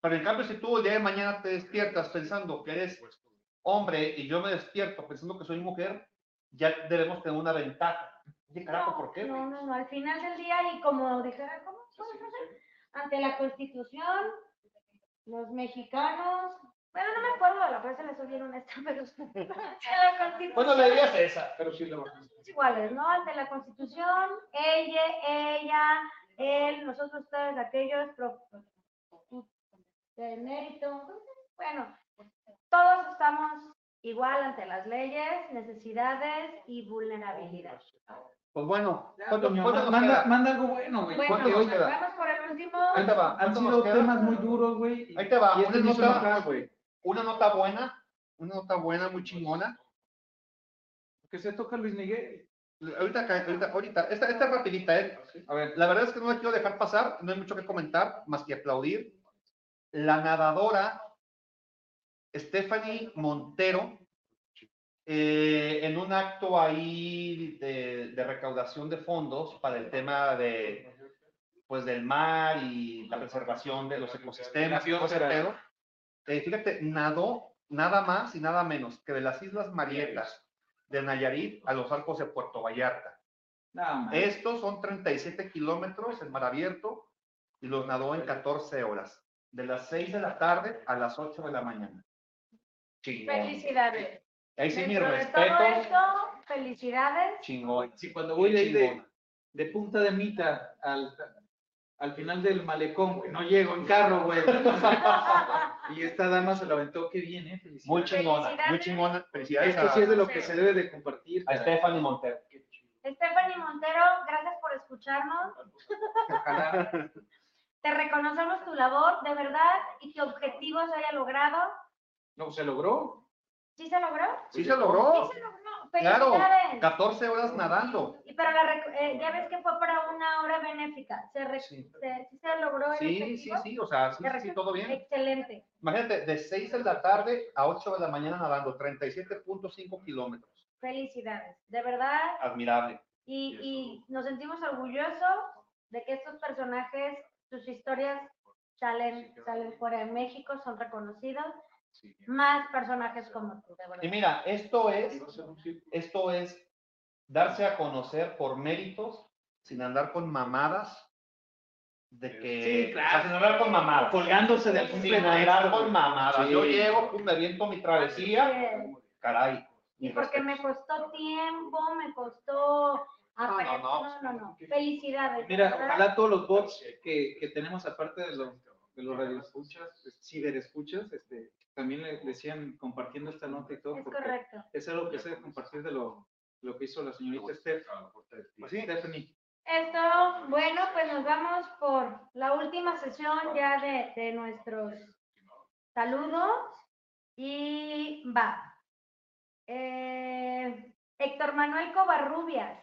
Speaker 2: Pero en cambio, si tú el día de mañana te despiertas pensando que eres hombre y yo me despierto pensando que soy mujer, ya debemos tener una ventaja. Oye, carajo, ¿por qué?
Speaker 1: No, no, no, al final del día, y como dijera, ¿cómo? Ante la Constitución, los mexicanos, bueno, no me acuerdo de la frase, le soy bien honesta, pero ante la.
Speaker 2: Bueno, le dirías esa.
Speaker 3: Pero sí
Speaker 1: somos iguales, ¿no? Ante la Constitución, ella, ella, él, nosotros, ustedes, aquellos, pro, de mérito, bueno, todos estamos igual ante las leyes, necesidades y vulnerabilidad.
Speaker 2: Pues bueno,
Speaker 4: Ya,
Speaker 2: ¿cuánto,
Speaker 4: Toño,
Speaker 2: cuánto nos
Speaker 4: manda,
Speaker 2: queda?
Speaker 4: manda algo bueno, güey.
Speaker 1: Bueno,
Speaker 2: ¿cuánto nos queda?
Speaker 1: vamos por el último.
Speaker 2: Ahí te va.
Speaker 4: Han
Speaker 2: ¿cuánto
Speaker 4: sido temas muy duros, güey.
Speaker 2: Ahí te va,
Speaker 4: este
Speaker 2: una nota-. Una nota buena, una nota buena, muy chingona.
Speaker 4: Que se toca Luis Miguel.
Speaker 2: Ahorita, ahorita, ahorita, esta, esta es rapidita, ¿eh?
Speaker 4: A ver,
Speaker 2: La verdad es que no la quiero dejar pasar, no hay mucho que comentar, más que aplaudir. La nadadora Stephanie Montero, eh, en un acto ahí de, de recaudación de fondos para el tema de, pues, del mar y la preservación de los ecosistemas y todo eh, fíjate, nadó nada más y nada menos que de las Islas Marietas de Nayarit a los arcos de Puerto Vallarta.
Speaker 4: nada más.
Speaker 2: Estos son 37 kilómetros en mar abierto y los nadó en 14 horas, de las 6 de la tarde a las 8 de la mañana. Chingón.
Speaker 1: Felicidades.
Speaker 2: Ahí sí, mi
Speaker 1: de
Speaker 2: respeto.
Speaker 1: todo esto, felicidades.
Speaker 2: Chingón.
Speaker 4: Sí, cuando voy de punta de mita al, al final del malecón, güey, no llego en carro, güey. y esta dama se lo aventó, qué bien, ¿eh? Felicidades.
Speaker 2: Muy chingona, muy chingona. Felicidades
Speaker 4: Esto sí es de lo que se debe de compartir.
Speaker 2: a Stephanie Montero.
Speaker 1: Stephanie Montero, gracias por escucharnos.
Speaker 4: Ojalá.
Speaker 1: Te reconocemos tu labor, de verdad, y que objetivo se haya logrado.
Speaker 4: No, se logró.
Speaker 1: ¿Sí se logró?
Speaker 2: Sí se logró.
Speaker 1: Sí se logró.
Speaker 2: Claro,
Speaker 1: Felicidades.
Speaker 2: 14 horas nadando.
Speaker 1: Y para la, eh, ya ves que fue para una hora benéfica. ¿Se, re-
Speaker 2: Sí.
Speaker 1: se- sí se logró el
Speaker 2: Sí, sí,
Speaker 1: objetivo?
Speaker 2: sí, o sea, sí,
Speaker 1: ¿Se
Speaker 2: sí, sí, todo bien.
Speaker 1: Excelente.
Speaker 2: Imagínate, de 6 de la tarde a 8 de la mañana nadando, 37.5 kilómetros.
Speaker 1: Felicidades. De verdad.
Speaker 2: Admirable.
Speaker 1: Y, y nos sentimos orgullosos de que estos personajes, sus historias salen, salen fuera de México, son reconocidos. Más personajes como tú, de.
Speaker 2: Y mira, esto es, esto es darse a conocer por méritos, sin andar con mamadas, de que...
Speaker 4: Sí, claro.
Speaker 2: o sea, sin andar con mamadas.
Speaker 4: Colgándose de algún
Speaker 2: Sin andar con mamadas.
Speaker 4: Sí.
Speaker 2: Yo llego, pum, me aviento mi travesía,
Speaker 1: Eh,
Speaker 2: caray.
Speaker 1: Y porque me
Speaker 2: respetos.
Speaker 1: costó tiempo, me costó... aprender-
Speaker 2: no.
Speaker 1: no, no, no. Felicidades. de
Speaker 4: Mira,
Speaker 1: verdad.
Speaker 4: ojalá todos los bots que, que tenemos, aparte de los, de los radioescuchas, ciberescuchas, este, también le decían compartiendo esta nota y todo,
Speaker 1: Es
Speaker 4: porque
Speaker 1: correcto.
Speaker 4: es algo que se debe compartir de lo, lo que hizo la señorita Steph,
Speaker 2: Pues sí.
Speaker 4: Stephanie.
Speaker 1: Esto, bueno, pues nos vamos por la última sesión ya de, de nuestros saludos. Y va. Eh, Héctor Manuel Covarrubias.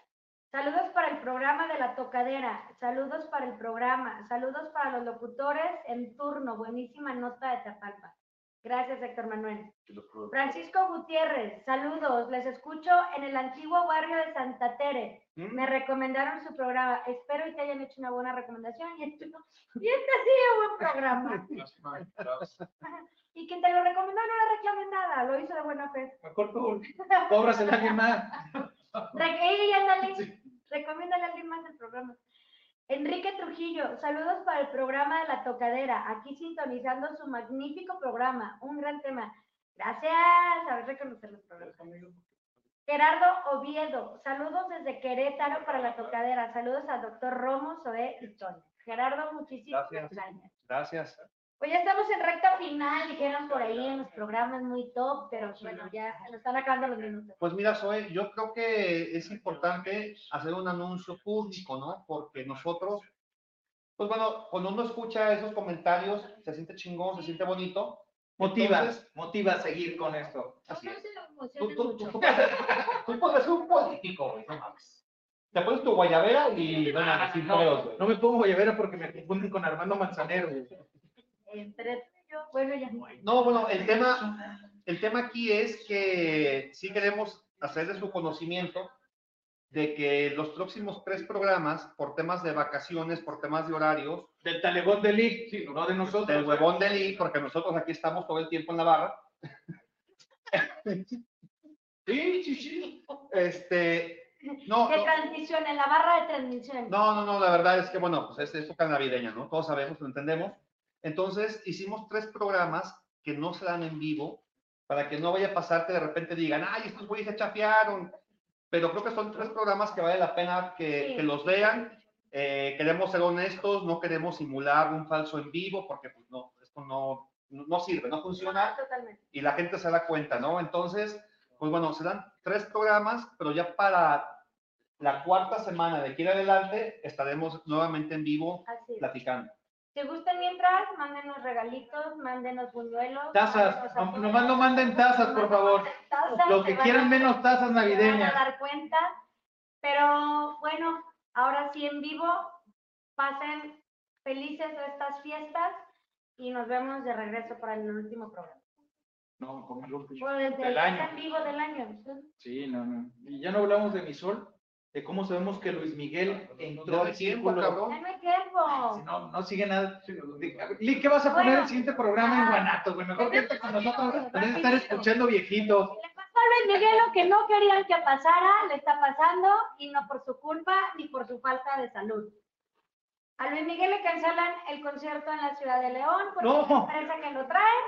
Speaker 1: Saludos para el programa de la tocadera. Saludos para el programa. Saludos para los locutores en turno. Buenísima nota de Tapalpa. Gracias, Héctor Manuel. Francisco Gutiérrez, saludos. Les escucho en el antiguo barrio de Santa Tere.
Speaker 2: ¿Mm?
Speaker 1: Me recomendaron su programa. Espero y te hayan hecho una buena recomendación. Y este, y este ha sido buen programa. Y quien te lo recomendó no le reclame nada. Lo hizo de buena fe.
Speaker 4: Mejor tú, cóbrasela a alguien más.
Speaker 1: Y ándale. Recomiéndale a alguien más el programa. Enrique Trujillo, saludos para el programa de la tocadera. Aquí sintonizando su magnífico programa. Un gran tema. Gracias. A ver, reconocer los programas. Gerardo Oviedo, saludos desde Querétaro para la tocadera. Saludos al doctor Romo, Zoé y Tony. Gerardo, muchísimas
Speaker 2: Gracias.
Speaker 1: gracias. Pues ya estamos en recta final, dijeron por ahí en los programas muy top, pero bueno, ya nos están acabando los minutos.
Speaker 2: Pues mira, Zoe, yo creo que es importante hacer un anuncio público, ¿no? Porque nosotros, pues bueno, cuando uno escucha esos comentarios, se siente chingón, se siente bonito.
Speaker 4: Motiva,
Speaker 2: Entonces,
Speaker 4: motiva a seguir con esto.
Speaker 2: así
Speaker 1: No
Speaker 2: es.
Speaker 1: se
Speaker 2: Tú, tú, tú puedes ser, tú puedes ser un político, güey, no mames. Te pones tu guayabera y no mames, sin pedos, güey.
Speaker 4: No me pongo llavera porque me confunden con Armando Manzanero.
Speaker 1: Entre tú y yo, bueno, ya.
Speaker 2: No, bueno, el tema, el tema aquí es que sí queremos hacer de su conocimiento de que los próximos tres programas, por temas de vacaciones, por temas de horarios,
Speaker 4: Del talegón del IC, no de nosotros.
Speaker 2: del huevón del I, porque nosotros aquí estamos todo el tiempo en la barra.
Speaker 4: Sí, sí, sí.
Speaker 2: Este, no,
Speaker 1: De
Speaker 2: no,
Speaker 1: transmisión, en la barra de transmisión.
Speaker 2: no, no, no, la verdad es que, bueno, pues es época navideña, ¿no? Todos sabemos, lo entendemos. Entonces, hicimos tres programas que no se dan en vivo, para que no vaya a pasar que de repente digan, ay, estos güeyes se chapearon. Pero creo que son tres programas que vale la pena que,
Speaker 1: Sí.
Speaker 2: que los vean. Eh, queremos ser honestos, no queremos simular un falso en vivo, porque pues, no, esto no, no sirve, no funciona.
Speaker 1: Totalmente.
Speaker 2: y la gente se da cuenta, ¿no? Entonces, pues bueno, serán tres programas, pero ya para la cuarta semana de aquí en adelante estaremos nuevamente en vivo
Speaker 1: Así
Speaker 2: platicando.
Speaker 1: Si gustan mientras, mándenos regalitos, mándenos buñuelos.
Speaker 4: Tazas,
Speaker 1: mándenos
Speaker 4: nomás no manden tazas, por favor.
Speaker 1: Tazas,
Speaker 4: Lo que
Speaker 1: a-
Speaker 4: quieran menos tazas
Speaker 1: se van
Speaker 4: navideñas.
Speaker 1: a dar cuenta. Pero bueno, ahora sí en vivo, pasen felices estas fiestas y nos vemos de regreso para el último programa.
Speaker 4: No, como el último.
Speaker 1: Pues, del-
Speaker 4: Del año.
Speaker 1: en vivo del año.
Speaker 4: Sí, no, no. Y ya no hablamos de mi sol, de cómo sabemos que Luis Miguel entró
Speaker 2: Ya
Speaker 4: al
Speaker 2: de tiempo,
Speaker 4: círculo.
Speaker 2: cabrón.
Speaker 1: Ya no
Speaker 4: sigue nada. Lee, ¿qué vas a poner
Speaker 1: Bueno.
Speaker 4: el siguiente programa en
Speaker 1: Ah.
Speaker 4: Guanatos, güey? Mejor quédate con nosotros. de estar escuchando viejitos.
Speaker 1: Le pasó a Luis Miguel lo que no querían que pasara, le está pasando y no por su culpa ni por su falta de salud. A Luis Miguel le cancelan el concierto en la ciudad de León porque
Speaker 4: No.
Speaker 1: la empresa que lo trae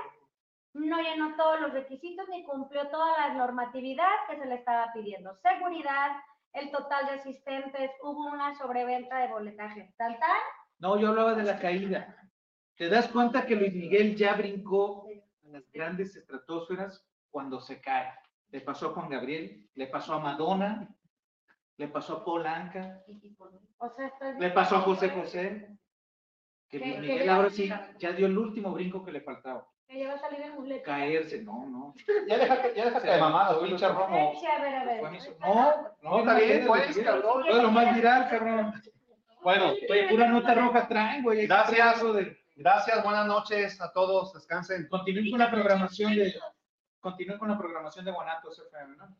Speaker 1: no llenó todos los requisitos ni cumplió toda la normatividad que se le estaba pidiendo. Seguridad, el total de asistentes, hubo una sobreventa de boletaje. Tal, tal.
Speaker 4: No, yo hablaba de la caída. ¿Te das cuenta que Luis Miguel ya brincó a las grandes estratosferas cuando se cae? Le pasó a Juan Gabriel, le pasó a Madonna, le pasó a Paul Anka,
Speaker 1: O sea,
Speaker 4: le pasó a José José. Que Luis Miguel ahora sí ya dio el último brinco que le faltaba.
Speaker 1: Ya va a salir.
Speaker 4: Caerse, no, no.
Speaker 2: Ya déjate, ya déjate de mamadas, pinche Romo.
Speaker 1: A ver, a ver.
Speaker 4: No,
Speaker 2: No, está bien, pues, cabrón.
Speaker 4: Lo más viral, cabrón.
Speaker 2: Bueno,
Speaker 4: Oye, pura nota roja traen, güey.
Speaker 2: Gracias. Gracias, buenas noches a todos, descansen.
Speaker 4: Continúen con la programación de, continúen con la programación de Guanatos FM, ¿no?